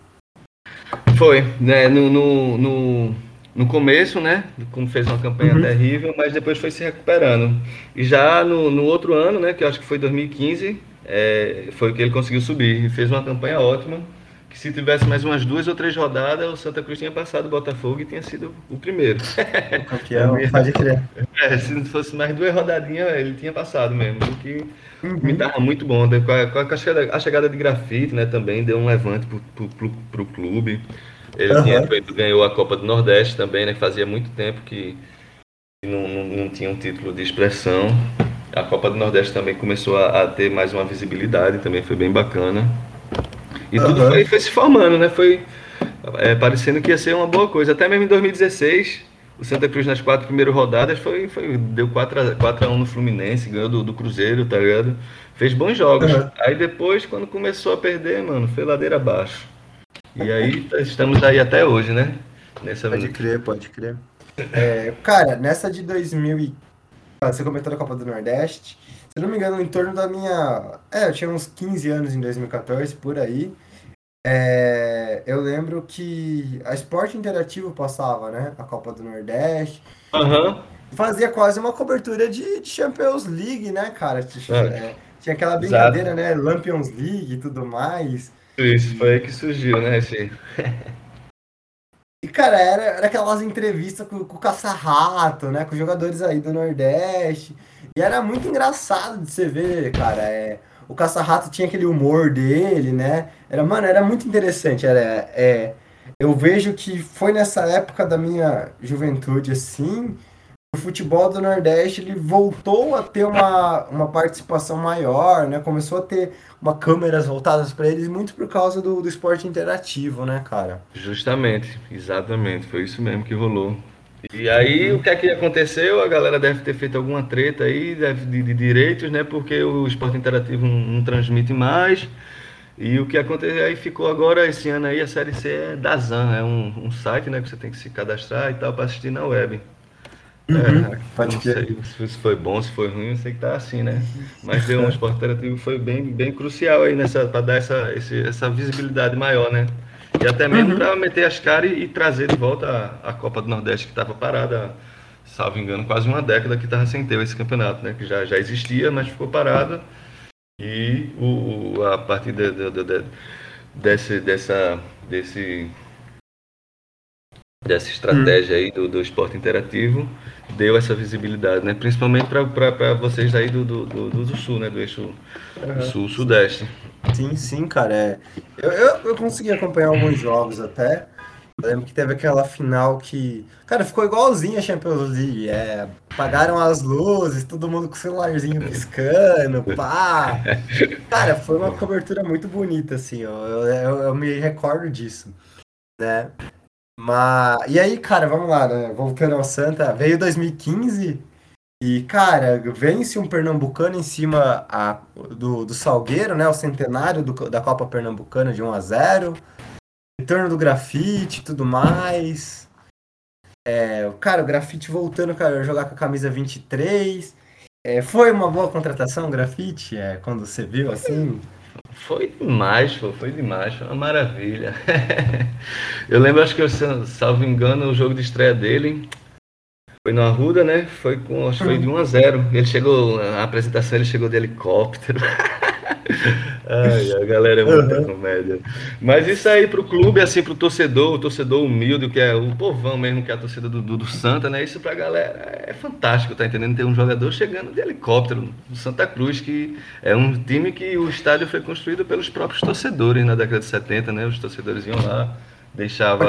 B: Foi, né? No, no, no, no começo, né? Como fez uma campanha
A: Uhum.
B: terrível, mas depois foi se recuperando. E já no, no outro ano, né? Que eu acho que foi 2015, é, foi que ele conseguiu subir. E fez uma campanha ótima. Que se tivesse mais umas duas ou três rodadas, o Santa Cruz tinha passado o Botafogo e tinha sido o primeiro.
A: O campeão, [LAUGHS] pode crer.
B: É, se não fosse mais duas rodadinhas, ele tinha passado mesmo. O que
A: Uhum.
B: me tava muito bom. né? Com a, com a chegada, a chegada de grafite, né, também deu um levante pro, pro, pro, pro clube. Ele
A: Aham.
B: tinha feito, ganhou a Copa do Nordeste também, né? Fazia muito tempo que não, não, não tinha um título de expressão. A Copa do Nordeste também começou a, a ter mais uma visibilidade, também foi bem bacana. E tudo
A: Aham.
B: foi, foi se formando, né? Foi é, parecendo que ia ser uma boa coisa. Até mesmo em 2016, o Santa Cruz nas quatro primeiras rodadas foi, foi, deu 4 a, 4 a 1 no Fluminense, ganhou do, do Cruzeiro, tá ligado? Fez bons jogos.
A: Aham.
B: Aí depois, quando começou a perder, mano, foi ladeira abaixo. E aí [LAUGHS] estamos aí até hoje, né? Nessa
A: Pode crer, pode crer. É, cara, nessa de 2000 e... ah, Você comentou da Copa do Nordeste. Se não me engano, em torno da minha... É, eu tinha uns 15 anos em 2014, por aí. É, eu lembro que a Esporte Interativo passava, né? A Copa do Nordeste.
B: Aham.
A: Fazia quase uma cobertura de, de Champions League, né, cara?
B: É.
A: É, tinha aquela brincadeira, né? Lampions League e tudo mais.
B: Isso, foi aí que surgiu, né? Esse... [LAUGHS]
A: Cara, era, era aquelas entrevistas com, com o Caça-Rato, né? Com jogadores aí do Nordeste. E era muito engraçado de você ver, cara. É, o Caça-Rato tinha aquele humor dele, né? Era, mano, era muito interessante. Era, é, eu vejo que foi nessa época da minha juventude, assim, o futebol do Nordeste ele voltou a ter uma, uma participação maior, né? Começou a ter uma câmeras voltadas para eles muito por causa do, do esporte interativo, né, cara?
B: Justamente, exatamente, foi isso mesmo que rolou. E aí, o que é que aconteceu? A galera deve ter feito alguma treta aí, de, de direitos, né? Porque o esporte interativo não, não transmite mais. E o que aconteceu aí ficou agora esse ano aí, a série C é da Zan, é um, um site, né? Que você tem que se cadastrar e tal para assistir na web.
A: Uhum,
B: É,
A: pode
B: não sei se foi bom, se foi ruim, eu sei que tá assim, né? Mas deu um esporte interativo foi bem, bem crucial aí nessa para dar essa, esse- essa visibilidade maior, né? E até mesmo
A: Uhum.
B: para meter as caras e, e trazer de volta a, a Copa do Nordeste que estava parada, salvo engano, quase uma década que estava sem ter esse campeonato, né? Que já, já existia, mas ficou parado. E o, a partir de, de- de- de- desse, dessa, desse, dessa estratégia aí do, do esporte interativo, deu essa visibilidade, né? Principalmente para vocês aí do, do, do, do sul, né? Do eixo sul-sudeste.
A: Sim, sim, cara. É. Eu, eu, eu consegui acompanhar alguns jogos até. Eu lembro que teve aquela final que. Cara, ficou igualzinho a Champions League. É, apagaram as luzes, todo mundo com o celularzinho piscando, pá. [LAUGHS] Cara, foi uma cobertura muito bonita, assim. ó. Eu, eu, eu me recordo disso, né? Mas. E aí, cara, vamos lá, né? Voltando ao Santa, veio 2015. E, cara, vence um pernambucano em cima a- do, do Salgueiro, né? O centenário do- da Copa Pernambucana de 1 a 0 Retorno do grafite e tudo mais. É, cara, o grafite voltando a jogar com a camisa 23. É, foi uma boa contratação, grafite, é, quando você viu assim?
B: Foi demais, pô, foi demais, foi uma maravilha. [LAUGHS] eu lembro, acho que, eu, salvo engano, o jogo de estreia dele foi no Arruda, né? Foi com, acho que foi de 1 a 0. Ele chegou, na apresentação ele chegou de helicóptero. [LAUGHS] Ai, a galera é muita
A: Uhum.
B: comédia. Mas isso aí pro clube, assim, pro torcedor, o torcedor humilde, que é o povão mesmo, que é a torcida do, do, do Santa, né? Isso pra galera é fantástico, tá entendendo? Ter um jogador chegando de helicóptero do Santa Cruz, que é um time que o estádio foi construído pelos próprios torcedores na década de 70, né? Os torcedores iam lá, deixava,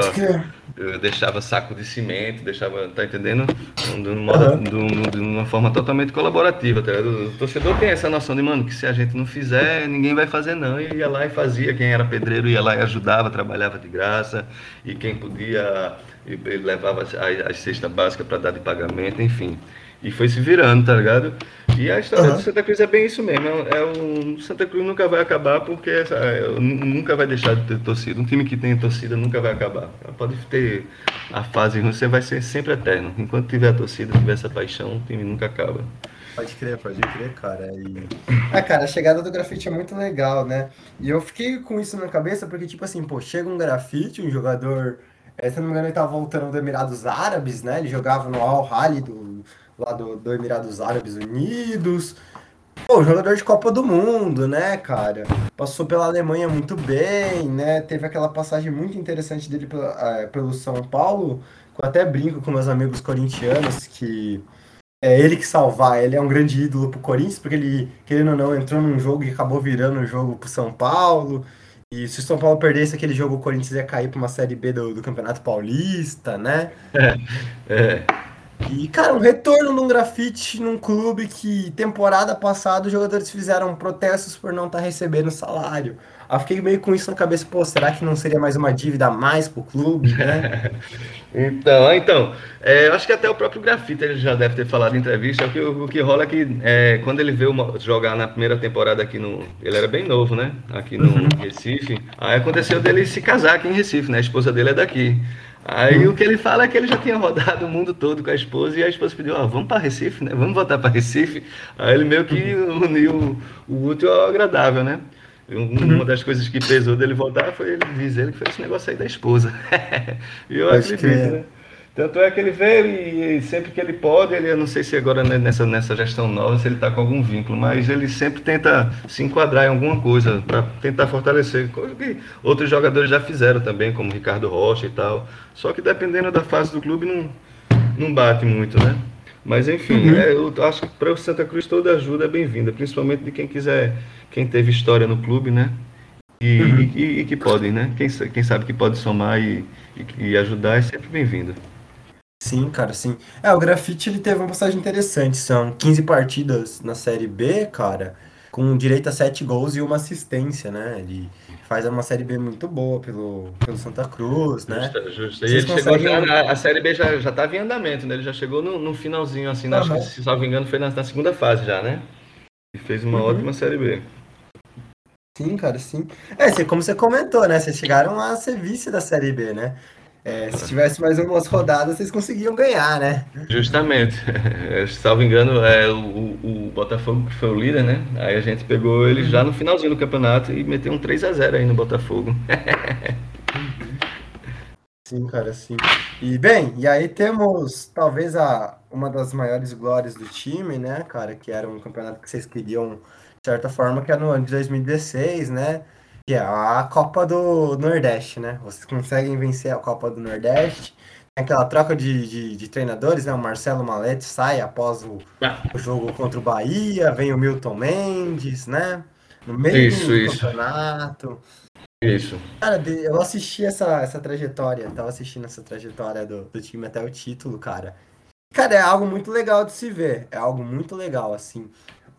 B: deixava saco de cimento, deixava, tá entendendo? De, um
A: Aham.
B: de um- de uma forma totalmente colaborativa, tá ligado? O torcedor tem essa noção de, mano, que se a gente não fizer, ninguém vai fazer não. E ia lá e fazia, quem era pedreiro ia lá e ajudava, trabalhava de graça, e quem podia, e- levava as, as cestas básicas para dar de pagamento, enfim. E foi se virando, tá ligado? E a história
A: Aham.
B: do Santa Cruz é bem isso mesmo. É, é um, Santa Cruz nunca vai acabar porque essa- é, nu- nunca vai deixar de ter torcida. Um time que tem torcida nunca vai acabar. Pode ter a fase ruim, você vai ser sempre eterno. Enquanto tiver a torcida, tiver essa paixão, o time nunca acaba.
A: Pode crer, pode crer, cara. E... Ah, cara, a chegada do grafite é muito legal, né? E eu fiquei com isso na cabeça porque, tipo assim, pô, chega um grafite, um jogador. É, se não me engano, ele tava voltando do Emirados Árabes, né? Ele jogava no Al Hali do, lá do, do Emirados Árabes Unidos. Pô, jogador de Copa do Mundo, né, cara? Passou pela Alemanha muito bem, né? Teve aquela passagem muito interessante dele pelo, uh, pelo São Paulo. Eu até brinco com meus amigos corintianos que é ele que salvar. Ele é um grande ídolo pro Corinthians, porque ele, querendo ou não, entrou num jogo e acabou virando o um jogo pro São Paulo. E se o São Paulo perdesse aquele jogo, o Corinthians ia cair pra uma Série B do, do Campeonato Paulista, né?
B: É, é.
A: E, cara, um retorno num grafite num clube que temporada passada os jogadores fizeram protestos por não estar tá recebendo salário. Aí fiquei meio com isso na cabeça, pô, será que não seria mais uma dívida a mais pro clube, né? [LAUGHS]
B: então, então é, eu acho que até o próprio grafite ele já deve ter falado em entrevista. O que, o que rola é que é, quando ele veio jogar na primeira temporada aqui no. Ele era bem novo, né? Aqui no uhum. Recife. Aí aconteceu dele se casar aqui em Recife, né? A esposa dele é daqui. Aí o que ele fala é que ele já tinha rodado o mundo todo com a esposa e a esposa pediu, ó, oh, vamos para Recife, né? Vamos voltar para Recife. Aí ele meio que uniu o útil ao agradável, né? Uma das coisas que pesou dele voltar foi ele dizer que fez esse negócio aí da esposa. [LAUGHS] e eu Acho acredito, que... né? Tanto é que ele veio e sempre que ele pode, ele, eu não sei se agora nessa, nessa gestão nova, se ele está com algum vínculo, mas ele sempre tenta se enquadrar em alguma coisa para tentar fortalecer, coisa que outros jogadores já fizeram também, como Ricardo Rocha e tal. Só que dependendo da fase do clube não, não bate muito, né? Mas enfim, uhum. é, eu acho que para o Santa Cruz toda ajuda é bem-vinda, principalmente de quem quiser, quem teve história no clube, né? E, uhum. e, e que podem, né? Quem, quem sabe que pode somar e, e ajudar é sempre bem-vindo.
A: Sim, cara, sim. É, o Grafite ele teve uma passagem interessante. São 15 partidas na Série B, cara, com direito a 7 gols e uma assistência, né? Ele faz uma Série B muito boa pelo, pelo Santa Cruz, né?
B: Justo, justo. E ele conseguem... chegou já, a Série B já, já tava em andamento, né? Ele já chegou no, no finalzinho, assim, uhum. acho que, se não me engano, foi na, na, segunda fase já, né? E fez uma uhum. ótima Série B.
A: Sim, cara, sim. É, como você comentou, né? Vocês chegaram a ser vice da Série B, né? É, se tivesse mais umas rodadas, vocês conseguiam ganhar, né?
B: Justamente. [LAUGHS] Salvo engano, é, o, o, Botafogo que foi o líder, né? Aí a gente pegou ele já no finalzinho do campeonato e meteu um 3 a 0 aí no Botafogo. [LAUGHS]
A: sim, cara, sim. E bem, e aí temos talvez a, uma das maiores glórias do time, né, cara? Que era um campeonato que vocês queriam, de certa forma, que era no ano de 2016, né? Que é a Copa do Nordeste, né? Vocês conseguem vencer a Copa do Nordeste. Tem aquela troca de, de, de treinadores, né? O Marcelo Malete sai após o, ah. o, jogo contra o Bahia, vem o Milton Mendes, né? No meio
B: isso,
A: do
B: isso.
A: campeonato.
B: Isso.
A: Cara, eu assisti essa, essa trajetória, tava assistindo essa trajetória do, do time até o título, cara. Cara, é algo muito legal de se ver. É algo muito legal, assim.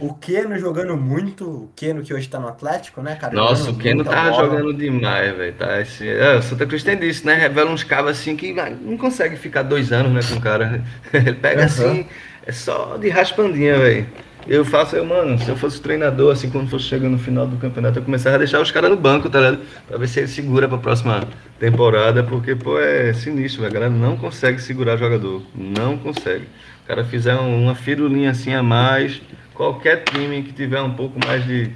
A: O Keno jogando muito, o Keno que hoje tá no Atlético, né, cara?
B: Nossa, o Keno tava bola. jogando demais, velho. Tá, esse, é, o Santa Cruz tem disso, né? Revela uns cabos assim que não consegue ficar dois anos, né, com o cara. [LAUGHS] Ele pega uhum. assim, é só de raspandinha, velho. Eu faço, eu, mano, se eu fosse treinador, assim, quando fosse chegando no final do campeonato, eu começava a deixar os caras no banco, tá ligado? Pra ver se ele segura pra próxima temporada, porque, pô, é sinistro, velho. A galera não consegue segurar jogador. Não consegue. O cara fizer uma firulinha assim a mais, qualquer time que tiver um pouco mais de,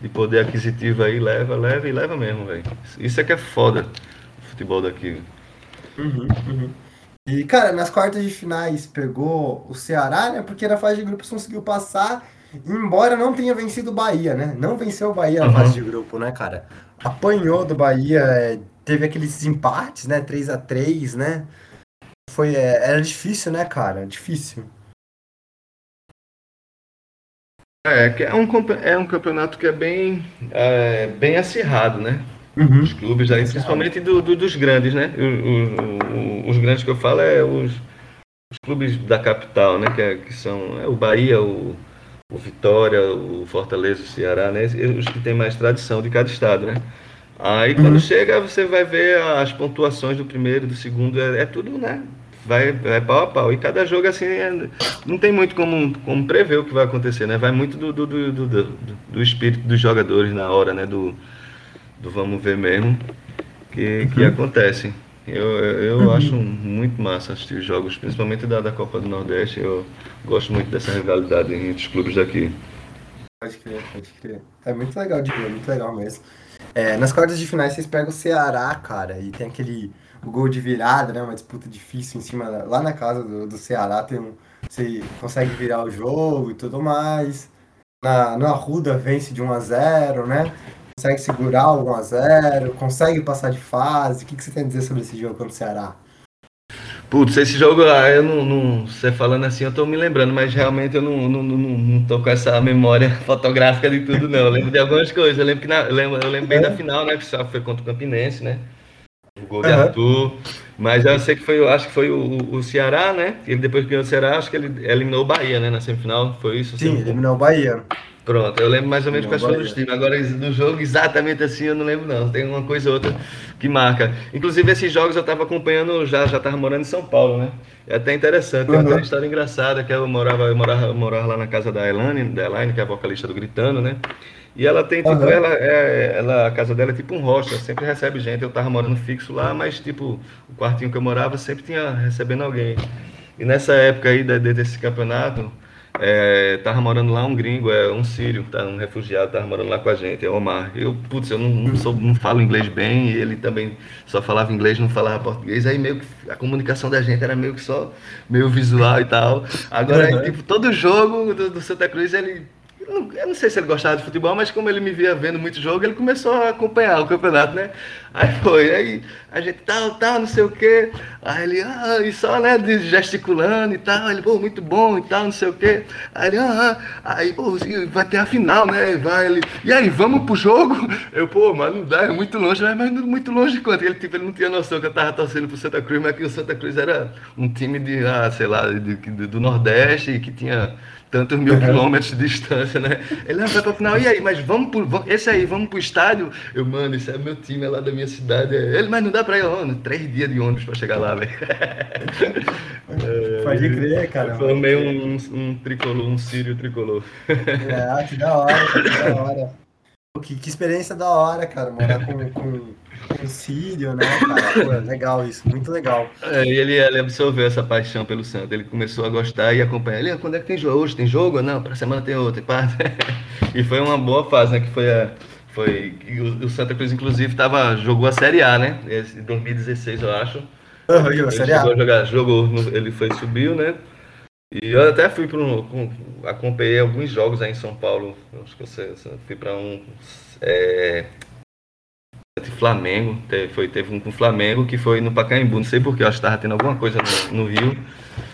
B: de poder aquisitivo aí, leva, leva e leva mesmo, velho. Isso é que é foda o futebol daqui.
A: Uhum, uhum. E, cara, nas quartas de finais pegou o Ceará, né? Porque na fase de grupos conseguiu passar, embora não tenha vencido o Bahia, né? Não venceu o Bahia na uhum. fase de grupo, né, cara? Apanhou do Bahia, é, teve aqueles empates, né? 3 a 3 né? Foi, é, era difícil, né, cara? Difícil.
B: É, que é um, é um campeonato que é bem, é, bem acirrado, né? Uhum. Os clubes aí, principalmente do, do, dos grandes, né? Os, os, os, grandes que eu falo é os, os clubes da capital, né? Que, é, que são é, o Bahia, o, o Vitória, o Fortaleza, o Ceará, né? Os que têm mais tradição de cada estado, né? Aí quando uhum. chega, você vai ver as pontuações do primeiro, do segundo, é, é tudo, né? Vai, vai pau a pau. E cada jogo, assim, é, não tem muito como, como prever o que vai acontecer, né? Vai muito do, do, do, do, do espírito dos jogadores na hora, né? Do, do vamos ver mesmo que, que uhum. acontece. Eu, eu uhum. acho muito massa assistir jogos, principalmente da, da Copa do Nordeste. Eu gosto muito dessa rivalidade entre os clubes daqui.
A: Pode crer, pode crer. É muito legal de ver, muito legal mesmo. É, nas quartas de finais vocês pegam o Ceará, cara, e tem aquele o gol de virada, né? Uma disputa difícil em cima. Lá na casa do, do Ceará tem um. Você consegue virar o jogo e tudo mais. Na, no Arruda vence de 1 a 0 né? Consegue segurar o 1 a 0 consegue passar de fase. O que, que você tem a dizer sobre esse jogo contra o Ceará?
B: Putz, esse jogo, ah, eu não, não, Você falando assim, eu tô me lembrando, mas realmente eu não, não, não, não tô com essa memória [LAUGHS] fotográfica de tudo, não. Eu lembro de algumas coisas. Eu lembro, que na, eu lembro, eu lembro bem da final, né? Que foi contra o Campinense, né? O gol de uhum. Arthur. Mas eu sei que foi, acho que foi o, o Ceará, né? Ele depois que ganhou o Ceará, acho que ele eliminou o Bahia, né? Na semifinal, foi isso?
A: Sim, eliminou o Bahia.
B: Pronto, eu lembro mais ou menos quais foram os times. Agora, do jogo, exatamente assim, eu não lembro, não. Tem uma coisa ou outra que marca. Inclusive, esses jogos eu estava acompanhando, já já estava morando em São Paulo, né? É até interessante, uhum. tem uma história engraçada, que eu morava, eu morava, eu morava lá na casa da Elaine, da Elaine, que é a vocalista do Gritando, né? E ela tem, tipo, uhum. ela, é, ela, a casa dela é tipo um hostel, sempre recebe gente. Eu tava morando fixo lá, mas, tipo, o quartinho que eu morava sempre tinha recebendo alguém. E nessa época aí desse campeonato, é, tava morando lá um gringo, é um sírio, tá, um refugiado, tava morando lá com a gente, é Omar. Eu, putz, eu não, não, sou, não falo inglês bem, e ele também só falava inglês, não falava português, aí meio que a comunicação da gente era meio que só meio visual e tal. Agora, uhum. tipo, todo jogo do, do Santa Cruz, ele eu não sei se ele gostava de futebol, mas como ele me via vendo muito jogo, ele começou a acompanhar o campeonato, né? Aí foi, aí a gente tal, tal, não sei o quê. Aí ele, ah, e só, né, gesticulando e tal. Ele, pô, muito bom e tal, não sei o quê. Aí ele, ah, aí, pô, vai ter a final, né? Vai, ele, e aí, vamos pro jogo? [LAUGHS] Eu, pô, mas não dá, é muito longe, mas muito longe de quanto? Ele, tipo, ele não tinha noção que eu tava torcendo pro Santa Cruz, mas que o Santa Cruz era um time de, ah, sei lá, de, de, do Nordeste e que tinha tantos mil quilômetros de distância, né? Ele não vai pra final, e aí, mas vamos pro. Esse aí, vamos pro estádio? Eu, mano, isso é meu time, é lá da minha cidade. Ele, mas não dá pra ir, mano, três dias de ônibus pra chegar lá, velho. [LAUGHS]
A: Pode crer, cara.
B: Eu formei um, um, tricolor, um sírio tricolor.
A: É, que da hora, que da hora. Que, que experiência da hora, cara, morar com, com um sírio, né, cara? Pô, é legal isso, muito legal.
B: É, e ele, ele absorveu essa paixão pelo Santos. Ele começou a gostar e acompanhar. Ele, ah, quando é que tem jogo? Hoje tem jogo? Não, para semana tem outro. [LAUGHS] E foi uma boa fase, né? Que foi a. Foi, o, o Santa Cruz, inclusive, tava, jogou a Série A, né? Em 2016, eu acho.
A: Uhum, ele Série A.
B: Jogar, jogou, ele foi, subiu, né? E eu até fui para um. Acompanhei alguns jogos aí em São Paulo. Acho que eu fui para um. É, Flamengo, teve, foi, teve um com o Flamengo que foi no Pacaembu, não sei porquê, acho que estava tendo alguma coisa no, no Rio.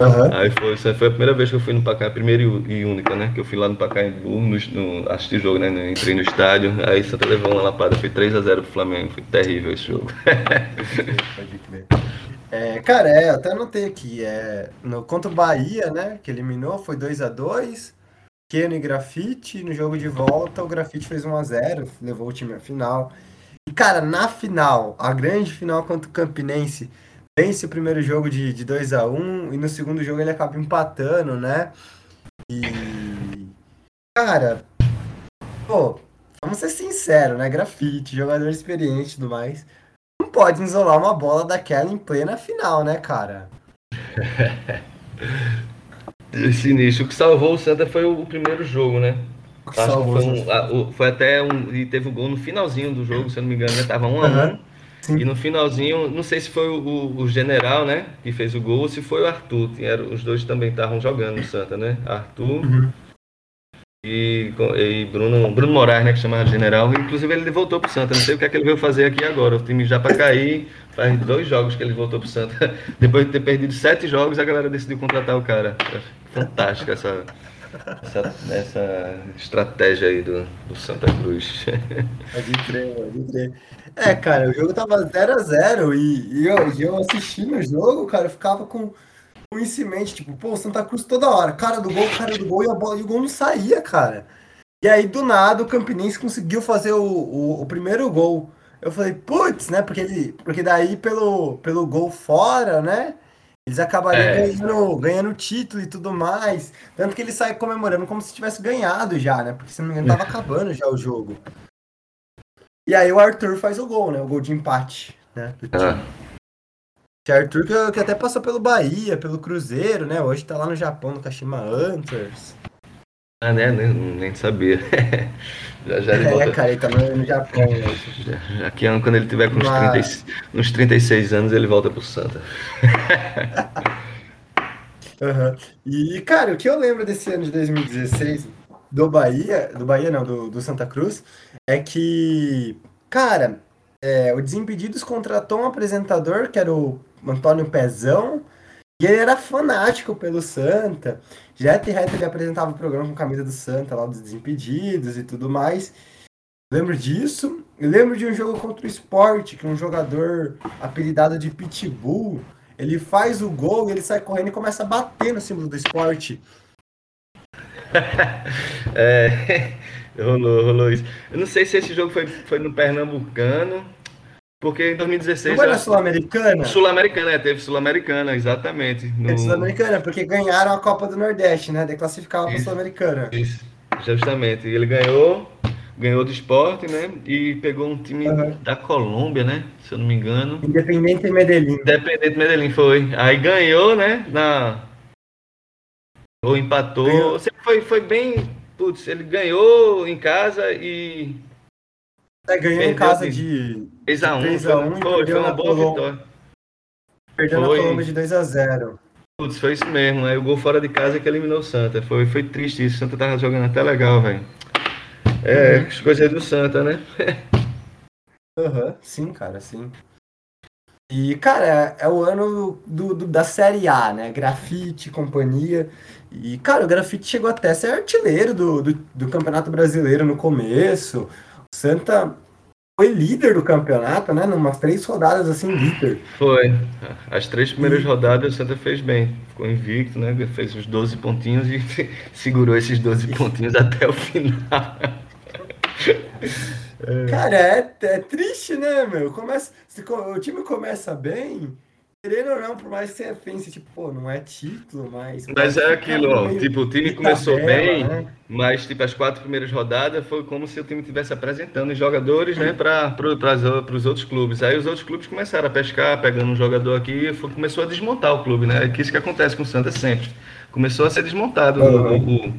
B: Uhum. Aí foi, foi a primeira vez que eu fui no Pacaembu, a primeira e única, né? Que eu fui lá no Pacaembu, no, no, assisti o jogo, né? Entrei no estádio, aí Santa levou uma lapada, foi 3x0 pro Flamengo, foi terrível esse jogo. [LAUGHS]
A: Pode crer. É, cara, é, até anotei aqui, é, no, contra o Bahia, né, que eliminou, foi 2 a 2 Keno e Grafite, no jogo de volta o Grafite fez 1 a 0 levou o time à final. E, cara, na final, a grande final contra o Campinense, vence o primeiro jogo de, de 2 a 1 um, e no segundo jogo ele acaba empatando, né? E. Cara, pô, vamos ser sinceros, né? Grafite, jogador experiente e tudo mais. Não pode isolar uma bola daquela em plena final, né, cara? [LAUGHS]
B: Sinistro. O que salvou o Santa foi o primeiro jogo, né? Acho que foi, um, a, foi até um. E teve o um gol no finalzinho do jogo, se eu não me engano, né? Tava um a um. Sim. E no finalzinho, não sei se foi o, o, general, né? Que fez o gol, ou se foi o Arthur. Era, os dois também estavam jogando no Santa, né? Arthur uhum. e, e, Bruno, Bruno Moraes, né? Que chamava general. Inclusive ele voltou pro Santa. Não sei o que é que ele veio fazer aqui agora. O time já para cair. Faz dois jogos que ele voltou pro Santa. [LAUGHS] Depois de ter perdido sete jogos, a galera decidiu contratar o cara. Fantástica essa essa, essa estratégia aí do, do Santa Cruz.
A: Pode crer, pode crer. É, cara, o jogo tava 0x0 e, e, eu, e eu assistindo o jogo, cara, eu ficava com, isso em mente, tipo, pô, Santa Cruz toda hora, cara do gol, cara do gol, e, a bola, e o gol não saía, cara. E aí, do nada, o Campinense conseguiu fazer o, o, o primeiro gol. Eu falei, putz, né? Porque, ele, porque daí, pelo, pelo gol fora, né? Eles acabariam é. ganhando, ganhando título e tudo mais. Tanto que ele sai comemorando como se tivesse ganhado já, né? Porque se não me engano, tava acabando já o jogo. E aí o Arthur faz o gol, né? O gol de empate, né? Do time. Esse Arthur que, que, até passou pelo Bahia, pelo Cruzeiro, né? Hoje tá lá no Japão, no Kashima Antlers.
B: Ah, né? Nem, nem sabia. [LAUGHS]
A: já, já ele é, volta... cara, ele tá no, Japão. Né?
B: Aqui, quando ele tiver com uns, Mas... 30, uns 36 anos, ele volta pro Santa. [LAUGHS]
A: uhum. E, cara, o que eu lembro desse ano de 2016 do Bahia, do Bahia não, do, do Santa Cruz, é que, cara, é, o Desimpedidos contratou um apresentador que era o Antônio Pezão, e ele era fanático pelo Santa. Direto e reto ele apresentava o programa com camisa do Santa, lá dos Desimpedidos e tudo mais. Lembro disso. Eu lembro de um jogo contra o Sport, que um jogador apelidado de Pitbull, ele faz o gol ele sai correndo e começa a bater no símbolo do Sport. [LAUGHS]
B: é, [LAUGHS] rolou, rolou isso. Eu não sei se esse jogo foi, foi no Pernambucano, porque em 2016.
A: Não foi na Sul-Americana?
B: Sul-Americana, é, teve Sul-Americana, exatamente.
A: No... Teve Sul-Americana, porque ganharam a Copa do Nordeste, né? Declassificavam para Sul-Americana.
B: Isso, justamente. E ele ganhou, ganhou do esporte, né? E pegou um time uhum. da Colômbia, né? Se eu não me engano.
A: Independente Medellín.
B: Independente Medellín, foi. Aí ganhou, né? Na ou empatou. Ganhou. Foi, foi bem. Putz, ele ganhou em casa e.
A: É, ganhou em casa de
B: 3x1. 3x1 foi, foi uma boa vitória.
A: Perdeu foi... na Colômbia de 2x0.
B: Putz, foi isso mesmo. Aí o gol fora de casa que eliminou o Santa. Foi, foi triste isso. O Santa tava jogando até legal, velho. É, uhum. as coisas do Santa, né?
A: Aham, uhum. sim, cara, sim. E, cara, é o ano do, do, da Série A, né? Grafite, companhia. E, cara, o Grafite chegou até a ser artilheiro do, do, do Campeonato Brasileiro no começo. O Santa foi líder do campeonato, né? Numas três rodadas assim, líder.
B: Foi. As três primeiras e... rodadas o Santa fez bem. Ficou invicto, né? Fez os 12 pontinhos e [LAUGHS] segurou esses 12 pontinhos até o final.
A: Cara, é, é triste, né, meu? Começa, o time começa bem, querendo ou não, por mais que você pense, tipo, pô, não é título, mas.
B: Mas é aquilo, ó. Tipo, o time começou tabela, bem, né? mas, tipo, as quatro primeiras rodadas foi como se o time estivesse apresentando os jogadores, né, para os outros clubes. Aí os outros clubes começaram a pescar, pegando um jogador aqui, e começou a desmontar o clube, né? É isso que acontece com o Santa sempre. Começou a ser desmontado uhum. o, o,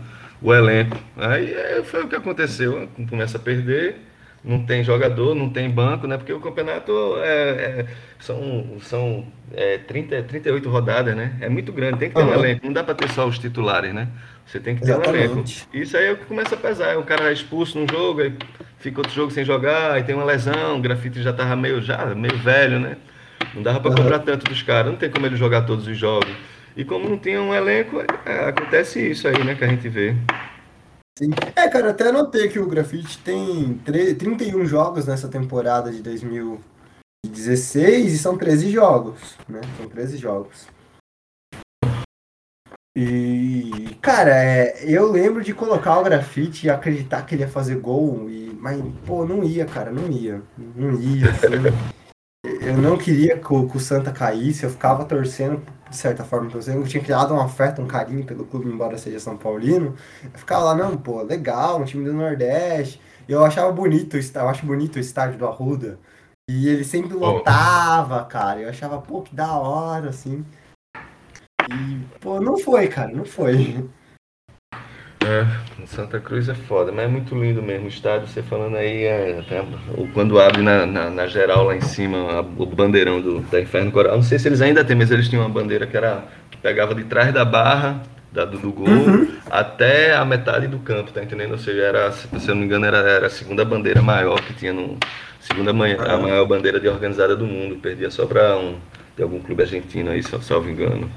B: o elenco. Aí é, foi o que aconteceu. Começa a perder não tem jogador, não tem banco, né? Porque o campeonato é, é, são, são é, 30, 38 rodadas, né? É muito grande, tem que ter uhum. um elenco, não dá para ter só os titulares, né? Você tem que ter Exatamente. um elenco. Isso aí é o que começa a pesar. O cara é expulso num jogo, aí fica outro jogo sem jogar, aí tem uma lesão, o grafite já tava meio, já, meio velho, né? Não dava para uhum. cobrar tanto dos caras, não tem como ele jogar todos os jogos. E como não tinha um elenco, é, acontece isso aí, né, que a gente vê.
A: Sim. É, cara, até notei que o Grafite tem 31 jogos nessa temporada de 2016 e são 13 jogos, né? São 13 jogos. E, cara, é, eu lembro de colocar o grafite e acreditar que ele ia fazer gol, e, mas, pô, não ia, cara, não ia. Não ia, assim. eu não queria que o, que o Santa caísse, eu ficava torcendo de certa forma, pra você. Eu tinha criado um afeto, um carinho pelo clube, embora seja São Paulino. Eu ficava lá, não, pô, legal, um time do Nordeste. E eu achava bonito, eu acho bonito o estádio do Arruda. E ele sempre lotava, cara. Eu achava, pô, que da hora, assim. E, pô, não foi, cara, não foi.
B: É, Santa Cruz é foda, mas é muito lindo mesmo o estádio. Você falando aí, é, quando abre na, na, na, geral lá em cima a, o bandeirão do, da Inferno Coral. Não sei se eles ainda têm, mas eles tinham uma bandeira que era que pegava de trás da barra da, do, do gol uhum. até a metade do campo, tá entendendo? Ou seja, era, se eu não me engano, era, era a segunda bandeira maior que tinha no. Segunda manhã, a maior bandeira de organizada do mundo. Perdia só para um, de algum clube argentino aí, salvo engano.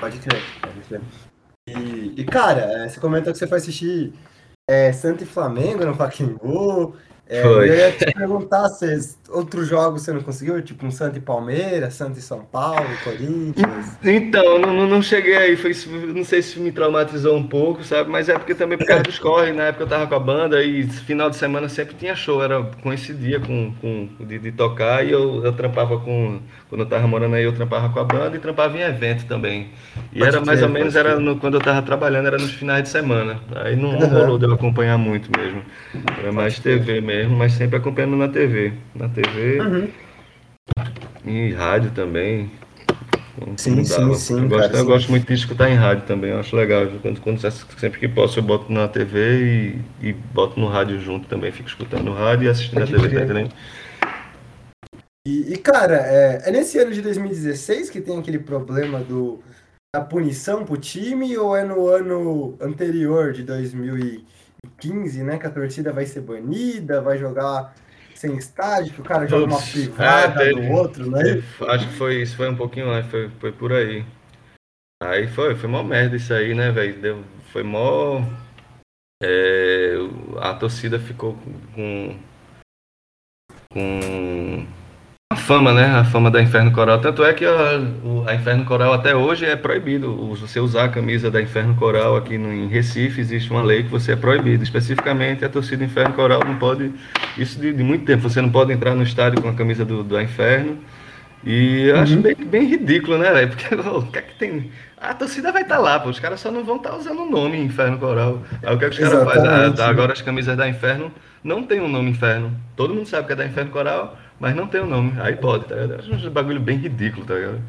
A: Pode crer, pode crer. E, cara, é, você comentou que você foi assistir é, e Flamengo no Pacaembu. É, Foi. Eu ia te perguntar se outros jogos você não conseguiu, tipo um Santa e Palmeiras, Santa e São Paulo, Corinthians.
B: Então, não, não cheguei aí, foi, não sei se me traumatizou um pouco, sabe? Mas é porque também por causa dos corre, na época eu tava com a banda e final de semana sempre tinha show, era coincidia com, com de, de tocar e eu, eu trampava com, quando eu tava morando aí, eu trampava com a banda e trampava em evento também. E pode era mais ou menos, era no, quando eu tava trabalhando, era nos finais de semana. Aí não, não rolou de eu acompanhar muito mesmo. Era mais TV mesmo mesmo, mas sempre acompanhando na TV. Na TV. Uhum. em rádio também.
A: Sim, sim, sim.
B: Eu, gosto,
A: cara,
B: eu
A: sim.
B: gosto muito de escutar em rádio também, eu acho legal. Quando, quando, sempre que posso eu boto na TV e, e boto no rádio junto também. Fico escutando no rádio e assistindo Pode a TV, tá entendendo?
A: E, e, cara, é, é, nesse ano de 2016 que tem aquele problema do, da punição pro time ou é no ano anterior de 2015, né? Que a torcida vai ser banida, vai jogar sem estádio, que o cara joga uma privada é, no outro, né?
B: Acho que foi isso, foi um pouquinho antes, foi, foi por aí. Aí foi, foi mó merda isso aí, né, velho? Foi mó. É, a torcida ficou com. com fama, né? A fama da Inferno Coral. Tanto é que a, a Inferno Coral até hoje é proibido. Você usar a camisa da Inferno Coral aqui no, em Recife, existe uma lei que você é proibido. Especificamente a torcida Inferno Coral não pode. Isso de, de muito tempo. Você não pode entrar no estádio com a camisa do, do Inferno. E eu acho uhum. bem, bem ridículo, né, velho? Porque [LAUGHS] o que é que tem. A torcida vai estar tá lá, pô. Os caras só não vão estar tá usando o nome Inferno Coral. Aí o que, é que os caras fazem? Ah, agora as camisas da Inferno não tem o um nome Inferno. Todo mundo sabe que é da Inferno Coral mas não tem o nome. Aí pode, tá ligado? Acho um bagulho bem ridículo, tá ligado?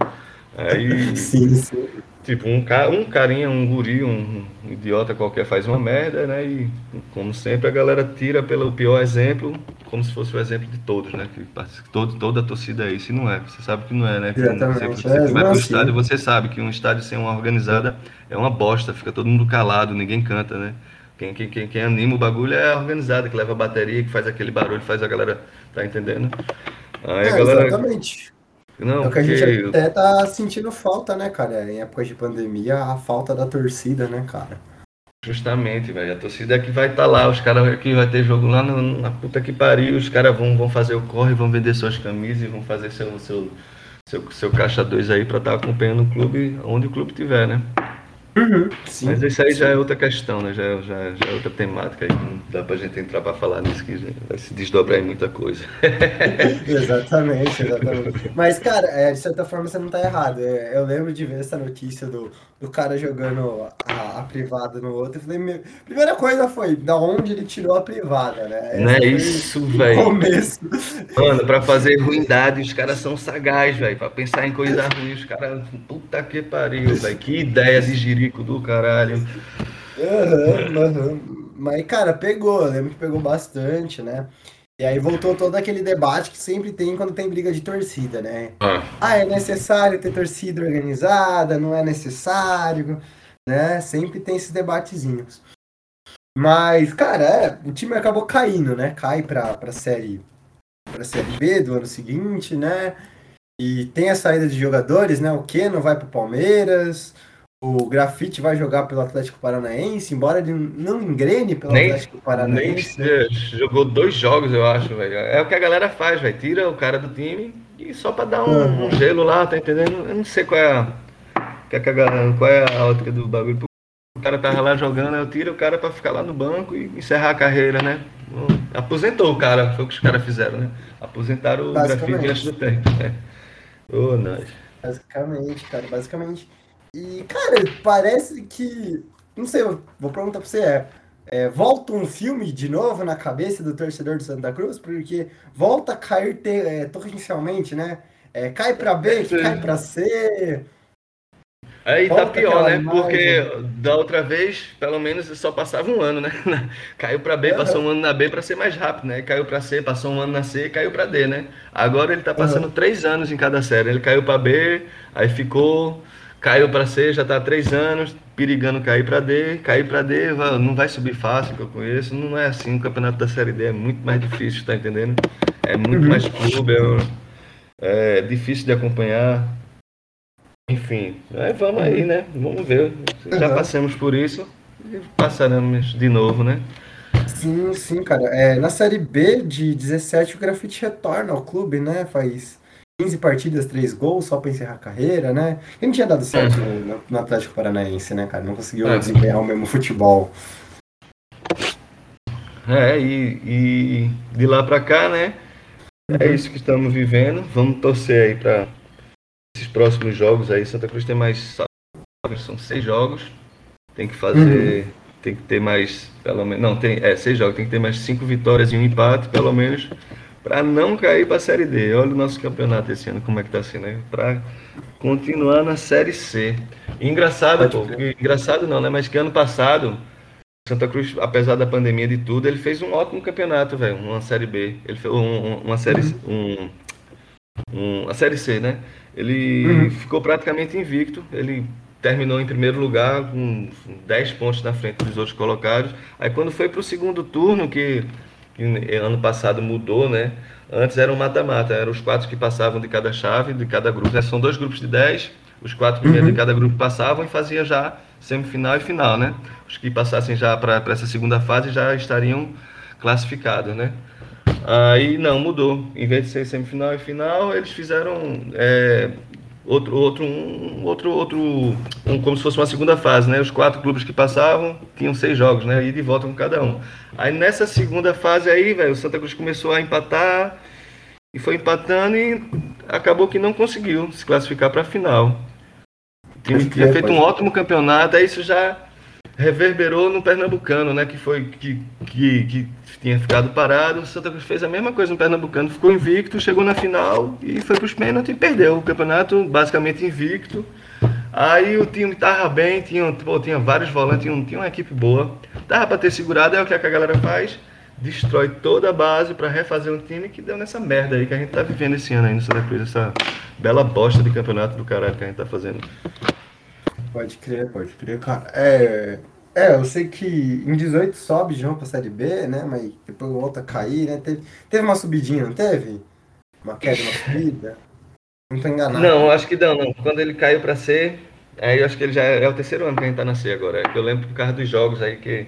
B: Aí. [LAUGHS]
A: sim, sim.
B: Tipo, um, ca... um carinha, um guri, um, um idiota qualquer faz uma merda, né? E, como sempre, a galera tira pelo pior exemplo, como se fosse o exemplo de todos, né? Que todo, toda a torcida é isso, e não é. Você sabe que não é, né?
A: Exatamente.
B: Você, você
A: é,
B: vai pro estádio, você sabe que um estádio sem uma organizada é uma bosta, fica todo mundo calado, ninguém canta, né? Quem, quem, quem, quem anima o bagulho é a organizada, que leva a bateria, que faz aquele barulho, faz a galera. Tá entendendo?
A: Aí é, a galera... Exatamente. Não, é o que a gente até tá sentindo falta, né, cara? Em épocas de pandemia, a falta da torcida, né, cara?
B: Justamente, velho. A torcida é que vai estar tá lá, os caras que vai ter jogo lá na, na puta que pariu, os caras vão, vão fazer o corre, vão vender suas camisas e vão fazer seu, seu, seu, seu caixa 2 aí pra estar tá acompanhando o clube onde o clube tiver, né?
A: Uhum, sim,
B: Mas isso aí
A: sim.
B: já é outra questão, né? Já, é, já, já é outra temática não dá pra gente entrar pra falar nisso, que vai se desdobrar em muita coisa. [LAUGHS]
A: exatamente, exatamente. [LAUGHS] Mas, cara, é, de certa forma você não tá errado. É, eu lembro de ver essa notícia do, do cara jogando a, a privada no outro. Eu falei, meu, primeira coisa foi da onde ele tirou a privada, né?
B: Essa não é isso, velho.
A: Começo.
B: Mano, pra fazer ruindade, os caras são sagaz, velho. Pra pensar em coisa ruim, os caras. Puta que pariu, velho. Que ideia de girir rico do caralho.
A: Uhum, uhum. Mas, cara, pegou, eu lembro que pegou bastante, né? E aí voltou todo aquele debate que sempre tem quando tem briga de torcida, né? Ah, ah é necessário ter torcida organizada, não é necessário, né? Sempre tem esses debatezinhos. Mas, cara, é, o time acabou caindo, né? Cai pra, pra série pra série B do ano seguinte, né? E tem a saída de jogadores, né? O Keno vai pro Palmeiras, o Grafite vai jogar pelo Atlético Paranaense, embora ele não engrene pelo nem, Atlético Paranaense.
B: Nem jogou dois jogos, eu acho, velho. É o que a galera faz, velho. Tira o cara do time e só pra dar um, uhum. um gelo lá, tá entendendo? Eu não sei qual é a, qual é a ótica do bagulho. O cara tava lá jogando, eu tiro o cara pra ficar lá no banco e encerrar a carreira, né? Aposentou o cara, foi o que os caras fizeram, né? Aposentaram o grafite antes do tempo, né? Ô, oh, nice.
A: Basicamente, cara, basicamente. E, cara, parece que. Não sei, vou perguntar pra você: é, é, volta um filme de novo na cabeça do torcedor do Santa Cruz? Porque volta a cair te, é, torrencialmente, né? É, cai pra B, cai pra C.
B: Aí tá pior, né? Imagem. Porque da outra vez, pelo menos, só passava um ano, né? [LAUGHS] Caiu para B, uhum. passou um ano na B para ser mais rápido, né? Caiu para C, passou um ano na C, caiu para D, né? Agora ele tá passando uhum. três anos em cada série. Ele caiu para B, aí ficou Caiu para C, já está há três anos, perigando cair para D. Cair para D não vai subir fácil, que eu conheço. Não é assim. O campeonato da Série D é muito mais difícil, tá entendendo? É muito uhum. mais clube, é, é, difícil de acompanhar. Enfim, aí vamos aí, né? Vamos ver. Já uhum. passamos por isso e passaremos de novo, né?
A: Sim, sim, cara. É, na Série B de 17, o Grafite retorna ao clube, né? Faz 15 partidas, 3 gols só para encerrar a carreira, né? E não tinha dado certo no, no, Atlético Paranaense, né, cara? Não conseguiu é. desempenhar o mesmo futebol.
B: É, e, e de lá para cá, né? É isso que estamos vivendo. Vamos torcer aí para esses próximos jogos aí. Santa Cruz tem mais. São seis jogos. Tem que fazer. Uhum. Tem que ter mais. Pelo menos. Não, tem. É, seis jogos. Tem que ter mais cinco vitórias e um empate, pelo menos para não cair para a Série D. Olha o nosso campeonato esse ano, como é que está sendo, né? Para continuar na Série C. E engraçado, pô, engraçado não, né? Mas que ano passado, Santa Cruz, apesar da pandemia de tudo, ele fez um ótimo campeonato, velho. Uma Série B. Ele fez um, uma Série. Uhum. Um, um, a Série C, né? Ele uhum. ficou praticamente invicto. Ele terminou em primeiro lugar com 10 pontos na frente dos outros colocados. Aí quando foi para o segundo turno, que, que, ano passado mudou, né? Antes era um mata-mata, eram os quatro que passavam de cada chave, de cada grupo. Né? São dois grupos de 10, os quatro primeiros uhum. de cada grupo passavam e fazia já semifinal e final, né? Os que passassem já para essa segunda fase já estariam classificados, né? Aí não, mudou. Em vez de ser semifinal e final, eles fizeram é, outro, outro, um, outro, outro, um, como se fosse uma segunda fase, né? Os quatro clubes que passavam tinham seis jogos, né? E de volta com cada um. Aí nessa segunda fase aí, velho, o Santa Cruz começou a empatar e foi empatando e acabou que não conseguiu se classificar para a final. O time tinha feito um ótimo campeonato, aí isso já reverberou no Pernambucano, né? Que foi que, que, que tinha ficado parado. O Santa Cruz fez a mesma coisa no Pernambucano, ficou invicto, chegou na final e foi para os pênaltis e perdeu o campeonato basicamente invicto. Aí o time tava bem, tinha, pô, tinha vários volantes, tinha, tinha uma equipe boa. Dava para ter segurado, é o que a galera faz. Destrói toda a base para refazer um time que deu nessa merda aí que a gente tá vivendo esse ano aí no Santa Cruz, essa bela bosta de campeonato do caralho que a gente tá fazendo.
A: Pode crer, pode crer, cara. É, é, eu sei que em 18 sobe novo pra Série B, né? Mas depois volta a cair, né? Teve, teve uma subidinha, não teve? Uma queda, uma [LAUGHS] subida? Não tô enganado.
B: Não, acho que não, não. Quando ele caiu pra C, aí eu acho que ele já é, é, o terceiro ano que a gente tá na C agora. Eu lembro por causa dos jogos aí que,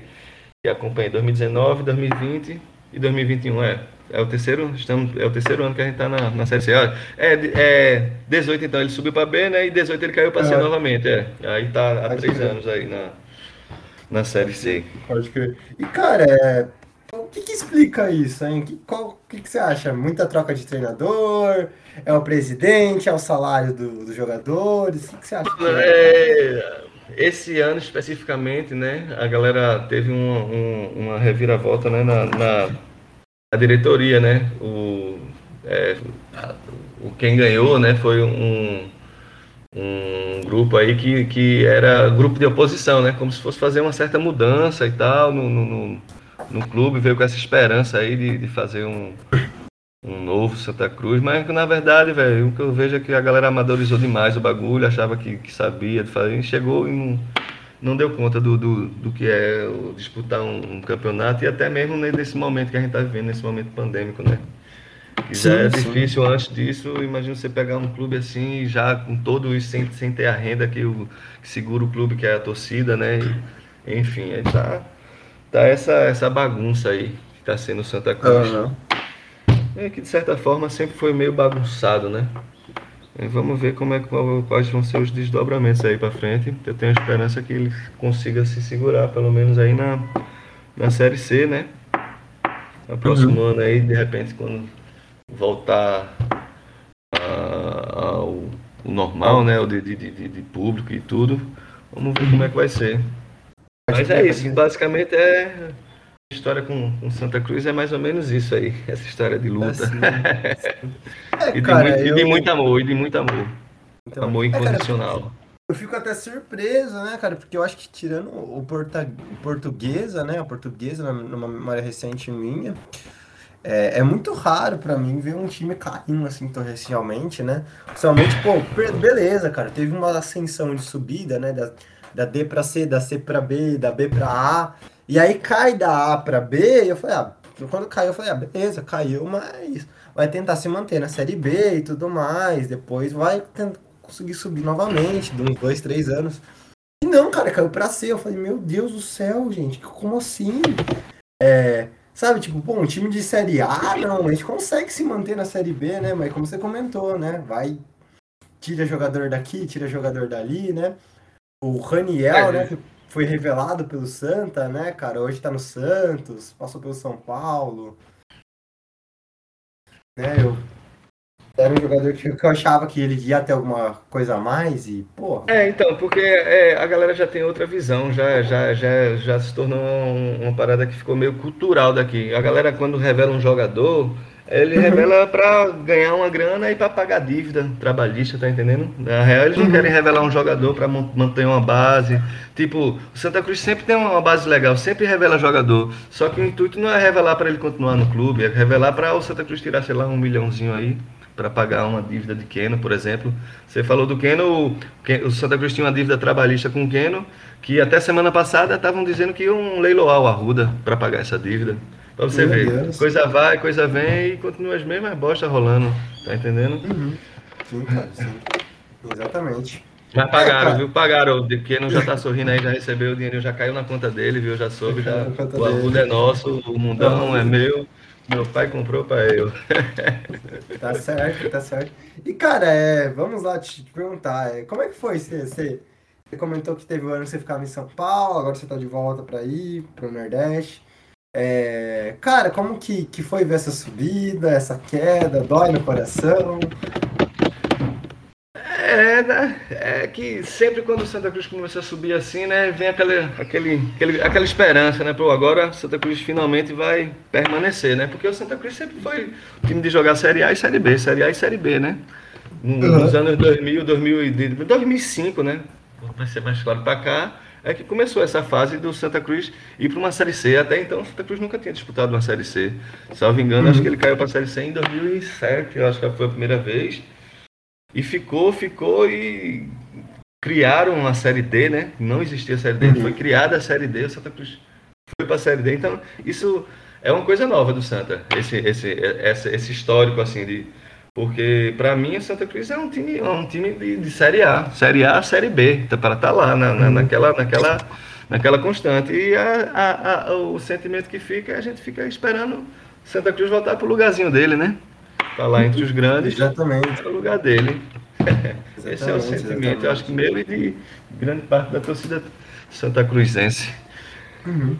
B: que acompanhei, 2019, 2020 e 2021, é. É o terceiro, estamos, é o terceiro ano que a gente está na, na Série C. É, é 18 então ele subiu para B, né? E 18 ele caiu para C novamente, é. Aí tá há três anos aí na, na Série C.
A: Pode crer. E cara, é... o que, que explica isso, hein? Que, qual, o que, que você acha? Muita troca de treinador? É o presidente? É o salário do, dos jogadores? O que, que você acha?
B: É? é... Esse ano especificamente, né? A galera teve uma, um, uma reviravolta né, na, na a diretoria, né? O, é, o quem ganhou, né? Foi um, um grupo aí que, que era grupo de oposição, né? Como se fosse fazer uma certa mudança e tal no, no, no clube, veio com essa esperança aí de, de fazer um, um novo Santa Cruz, mas na verdade, velho, o que eu vejo é que a galera amadorizou demais o bagulho, achava que, que sabia de fazer, e chegou e não não deu conta do, do, do que é disputar um, um, campeonato e até mesmo nesse momento que a gente está vivendo, nesse momento pandêmico, né? Que já sim, é sim. difícil antes disso, imagina você pegar um clube assim, já com todo isso, sem, sem ter a renda que, o, que segura o clube, que é a torcida, né? E, enfim, aí tá, tá essa, essa bagunça aí que está sendo Santa Cruz. Uhum. É que de certa forma sempre foi meio bagunçado, né? E vamos ver como é, quais vão ser os desdobramentos aí para frente. Eu tenho a esperança que ele consiga se segurar, pelo menos aí na, na Série C, né? No próximo uhum. ano aí, de repente, quando voltar a, ao, normal, né? O de, de, de, de, público e tudo, vamos ver como é que vai ser. Mas é isso, basicamente é história com, com, Santa Cruz é mais ou menos isso aí, essa história de luta. [LAUGHS] É, e, de cara, muito, eu... e, de muito, amor, e de muito amor. Então, amor incondicional. É, cara,
A: eu fico até surpreso, né, cara? Porque eu acho que tirando o, porta, portuguesa, né? A portuguesa, numa memória recente minha, é, é muito raro para mim ver um time caindo assim torrencialmente, né? Principalmente, pô, beleza, cara. Teve uma ascensão de subida, né? Da, da D para C, da C para B, da B para A. E aí cai da A para B, e eu falei, ah, quando caiu, eu falei, ah, beleza, caiu, mas vai tentar se manter na Série B e tudo mais. Depois vai tentar conseguir subir novamente, de uns dois, três anos. E não, cara, caiu pra C. Eu falei, meu Deus do céu, gente, como assim? É, sabe, tipo, pô, um time de Série A, não, a gente consegue se manter na Série B, né? Mas como você comentou, né? Vai, tira jogador daqui, tira jogador dali, né? O Raniel, é, né? Foi revelado pelo Santa, né, cara? Hoje tá no Santos, passou pelo São Paulo. Né, eu era um jogador que eu achava que ele ia ter alguma coisa a mais e, pô.
B: É, então, porque é, a galera já tem outra visão, já, já, já, já se tornou uma parada que ficou meio cultural daqui. A galera, quando revela um jogador, Ele revela para ganhar uma grana e para pagar dívida trabalhista, tá entendendo? Na real, eles não uhum. querem revelar um jogador para manter uma base. Tipo, o Santa Cruz sempre tem uma base legal, sempre revela jogador. Só que o intuito não é revelar para ele continuar no clube, é revelar para o Santa Cruz tirar, sei lá, um milhãozinho aí para pagar uma dívida de Keno, por exemplo. Você falou do Keno, o Santa Cruz tinha uma dívida trabalhista com o Keno, que até semana passada estavam dizendo que iam leiloar o Arruda para pagar essa dívida. Pra você Meu ver. Deus. Coisa vai, coisa vem e continua as mesmas bostas rolando. Tá entendendo?
A: Uhum. Sim, cara, sim. Exatamente.
B: Mas pagaram, é, viu? Pagaram. O não já tá sorrindo aí, já recebeu o dinheiro, já caiu na conta dele, viu? Já soube, já. O agudo é nosso, o mundão não, é meu. Meu pai comprou para eu. [LAUGHS]
A: tá certo, tá certo. E, cara, é, vamos lá te, perguntar, é, como é que foi? Você, você, você, comentou que teve um ano que você ficava em São Paulo, agora você tá de volta para ir, para o Nordeste. É, cara, como que, que foi ver essa subida, essa queda? Dói no coração?
B: É, né? É que sempre quando o Santa Cruz começa a subir assim, né, vem aquele, aquele, aquele, aquela esperança, né? Pô, agora Santa Cruz finalmente vai permanecer, né? Porque o Santa Cruz sempre foi o time de jogar Série A e Série B, Série A e Série B, né? Nos uhum. anos 2000, 2000, 2005, né? Vai ser mais claro para cá é que começou essa fase do Santa Cruz ir para uma Série C. Até então, o Santa Cruz nunca tinha disputado uma Série C. Salvo engano, uhum. acho que ele caiu para a Série C em 2007, eu acho que foi a primeira vez. E ficou, ficou e criaram uma Série D, né? Não existia a Série D, uhum. foi criada a Série D, o Santa Cruz foi para a Série D. Então, isso é uma coisa nova do Santa, esse, esse, esse, esse histórico assim de porque para mim o Santa Cruz é um time, é um time de, de Série A, Série A, Série B, tá para estar tá lá na, na, naquela, naquela, naquela constante. E a, a, a, o sentimento que fica, a gente fica esperando Santa Cruz voltar para o lugarzinho dele, né? Tá lá entre os grandes.
A: Exatamente.
B: É o lugar dele. [LAUGHS] Esse é o sentimento, exatamente. eu acho que meu e de grande parte da torcida santa cruzense.
A: Uhum.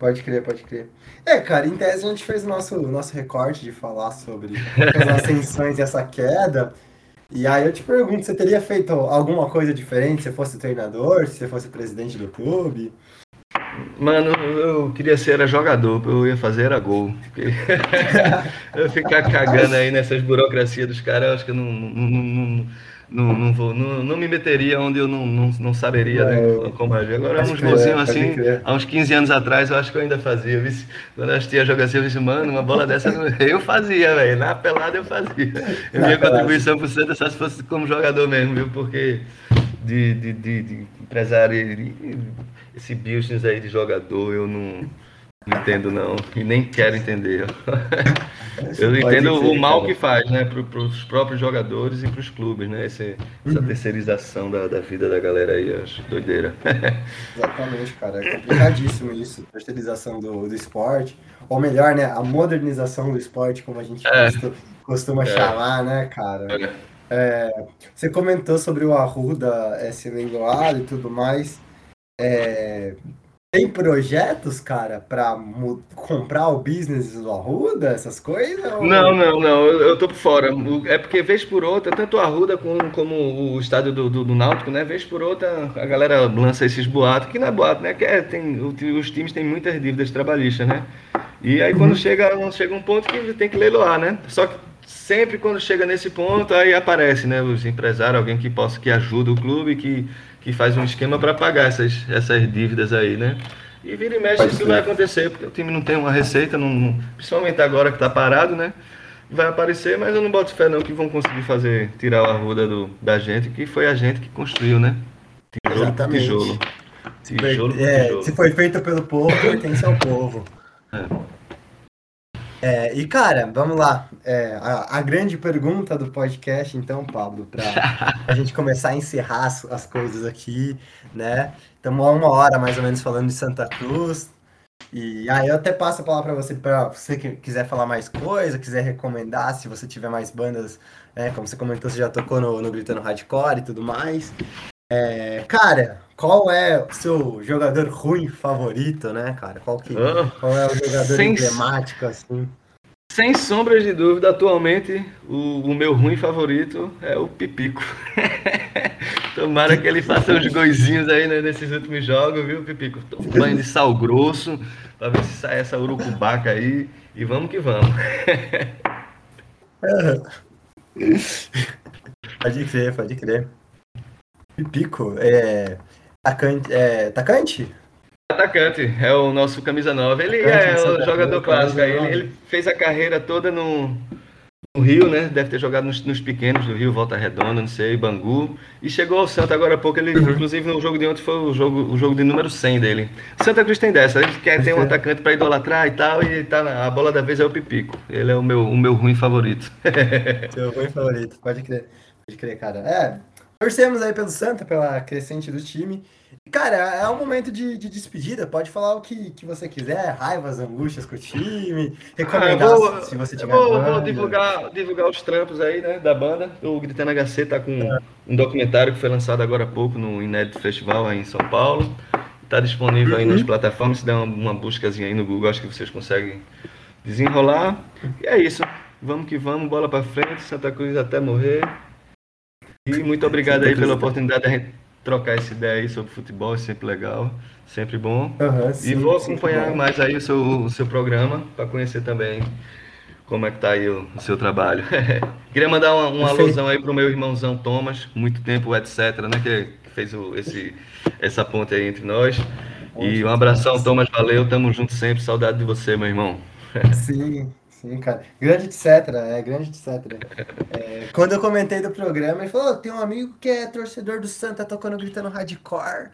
A: Pode crer, pode crer. É, cara, em tese a gente fez o nosso, nosso recorte de falar sobre as [LAUGHS] ascensões e essa queda. E aí eu te pergunto, você teria feito alguma coisa diferente se fosse treinador, se fosse presidente do clube?
B: Mano, eu queria ser jogador, eu ia fazer era gol. [LAUGHS] eu ficar cagando aí nessas burocracias dos caras, eu acho que eu não, não, não, não, não, vou, não, não me meteria onde eu não, não, não saberia né, como agir. Agora, uns golzinhos assim, há uns 15 anos atrás, eu acho que eu ainda fazia. Viu? Quando eu assistia jogar assim, eu disse, mano, uma bola dessa [LAUGHS] eu fazia, velho. Na pelada eu fazia. [LAUGHS] A minha contribuição pro Santa só se fosse como jogador mesmo, viu? Porque de, de, de, de empresário, esse business aí de jogador, eu não não entendo não, e nem quero entender. [LAUGHS] Eu entendo o mal que faz, né, para os próprios jogadores e para os clubes, né, Esse, essa uhum. terceirização da, da vida da galera aí, acho doideira. [LAUGHS]
A: Exatamente, cara, é complicadíssimo isso, terceirização do, do esporte, ou melhor, né, a modernização do esporte, como a gente é. costuma, costuma é. chamar, né, cara. É. é você comentou sobre o Arruda é, se leiloado e tudo mais. É, tem projetos, cara, para comprar o business do Arruda, essas coisas? Ou...
B: Não, não, não, eu, eu tô por fora. É porque, vez por outra, tanto o Arruda como, como o estádio do, do, do, Náutico, né? Vez por outra, a galera lança esses boatos, que não é boato, né? Que é, tem, os times têm muitas dívidas trabalhistas, né? E aí quando uhum. chega, chega um ponto que tem que leiloar, né? Só que sempre quando chega nesse ponto, aí aparece, né? Os empresários, alguém que possa, que ajuda o clube, que que faz um esquema para pagar essas, essas dívidas aí, né? E vira e mexe, Pode isso ser. vai acontecer, porque o time não tem uma receita, não, principalmente agora que está parado, né? Vai aparecer, mas eu não boto fé não que vão conseguir fazer, tirar a ruda do, da gente, que foi a gente que construiu, né?
A: Tijolo Exatamente. tijolo. Tijolo é, tijolo. Se foi feito pelo povo, pertence ao povo. É. É, e cara, vamos lá. É, a, a, grande pergunta do podcast, então, Pablo, para [LAUGHS] a gente começar a encerrar as, as, coisas aqui, né? Estamos há uma hora mais ou menos falando de Santa Cruz. E aí eu até passo a palavra para você, para você que quiser falar mais coisa, quiser recomendar, se você tiver mais bandas, né? Como você comentou, você já tocou no, no Gritando Hardcore e tudo mais. É, cara, qual é o seu jogador ruim favorito, né, cara? Qual, que, oh, qual é o jogador sem, emblemático, assim?
B: Sem sombras de dúvida, atualmente, o, o meu ruim favorito é o Pipico. [LAUGHS] Tomara que ele faça uns goizinhos aí né, nesses últimos jogos, viu, Pipico? Toma um banho de sal grosso, pra ver se sai essa urucubaca aí E vamos que vamos. [LAUGHS]
A: pode crer, pode crer. Pico, é. Atacante. É, atacante?
B: Atacante, é o nosso camisa 9. Ele é o jogador clássico. Ele, ele fez a carreira toda no, no Rio, né? Deve ter jogado nos, nos, pequenos do Rio, Volta Redonda, não sei, Bangu. E chegou ao Santa agora há pouco. Ele, [COUGHS] inclusive, no jogo de ontem foi o jogo, o jogo de número 100 dele. Santa Cruz tem dessa. Ele quer ter um atacante para idolatrar e tal. E tá na, a bola da vez é o Pipico. Ele é o meu, o meu ruim favorito. [LAUGHS]
A: Seu ruim favorito, pode crer. Pode crer, cara. É, torcemos aí pelo Santa, pela crescente do time. Cara, é um momento de, de despedida. Pode falar o que, que você quiser, raivas, angústias com o time, recomendar ah, vou, se você tiver.
B: Vou, vou, divulgar, divulgar os trampos aí, né, da banda. O Gritando HC tá com é. um documentário que foi lançado agora há pouco no Inédito Festival aí em São Paulo. Tá disponível uhum. aí nas plataformas. Se der uma, uma buscazinha aí no Google, acho que vocês conseguem desenrolar. E é isso. Vamos que vamos, bola para frente, Santa Cruz até morrer. E muito obrigado aí pela oportunidade de trocar essa ideia aí sobre futebol, é sempre legal, sempre bom. Uhum, sim, e vou acompanhar mais aí o seu, o seu programa para conhecer também como é que tá aí o, o seu trabalho. [LAUGHS] Queria mandar uma, uma alusão aí pro meu irmãozão Thomas, muito tempo, etc, né, que, que fez o, esse, essa ponte aí entre nós. E um abração, Thomas, valeu, tamo junto sempre, saudade de você, meu irmão. [LAUGHS]
A: Sim, Sim, cara. Grande etc. É, grande etc. É, quando eu comentei do programa, ele falou: oh, tem um amigo que é torcedor do Santa tocando gritando hardcore.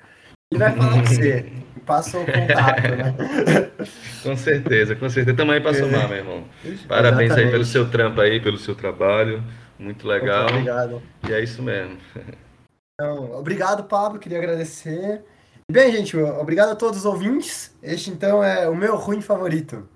A: Ele vai falar com você. Passou o contato, né? [LAUGHS]
B: com certeza, com certeza. Também para somar, meu irmão. Parabéns Exatamente. aí pelo seu trampo aí, pelo seu trabalho. Muito legal. Muito obrigado. E é isso mesmo.
A: Então, obrigado, Pablo. Queria agradecer. Bem, gente, obrigado a todos os ouvintes. Este então é o meu ruim favorito.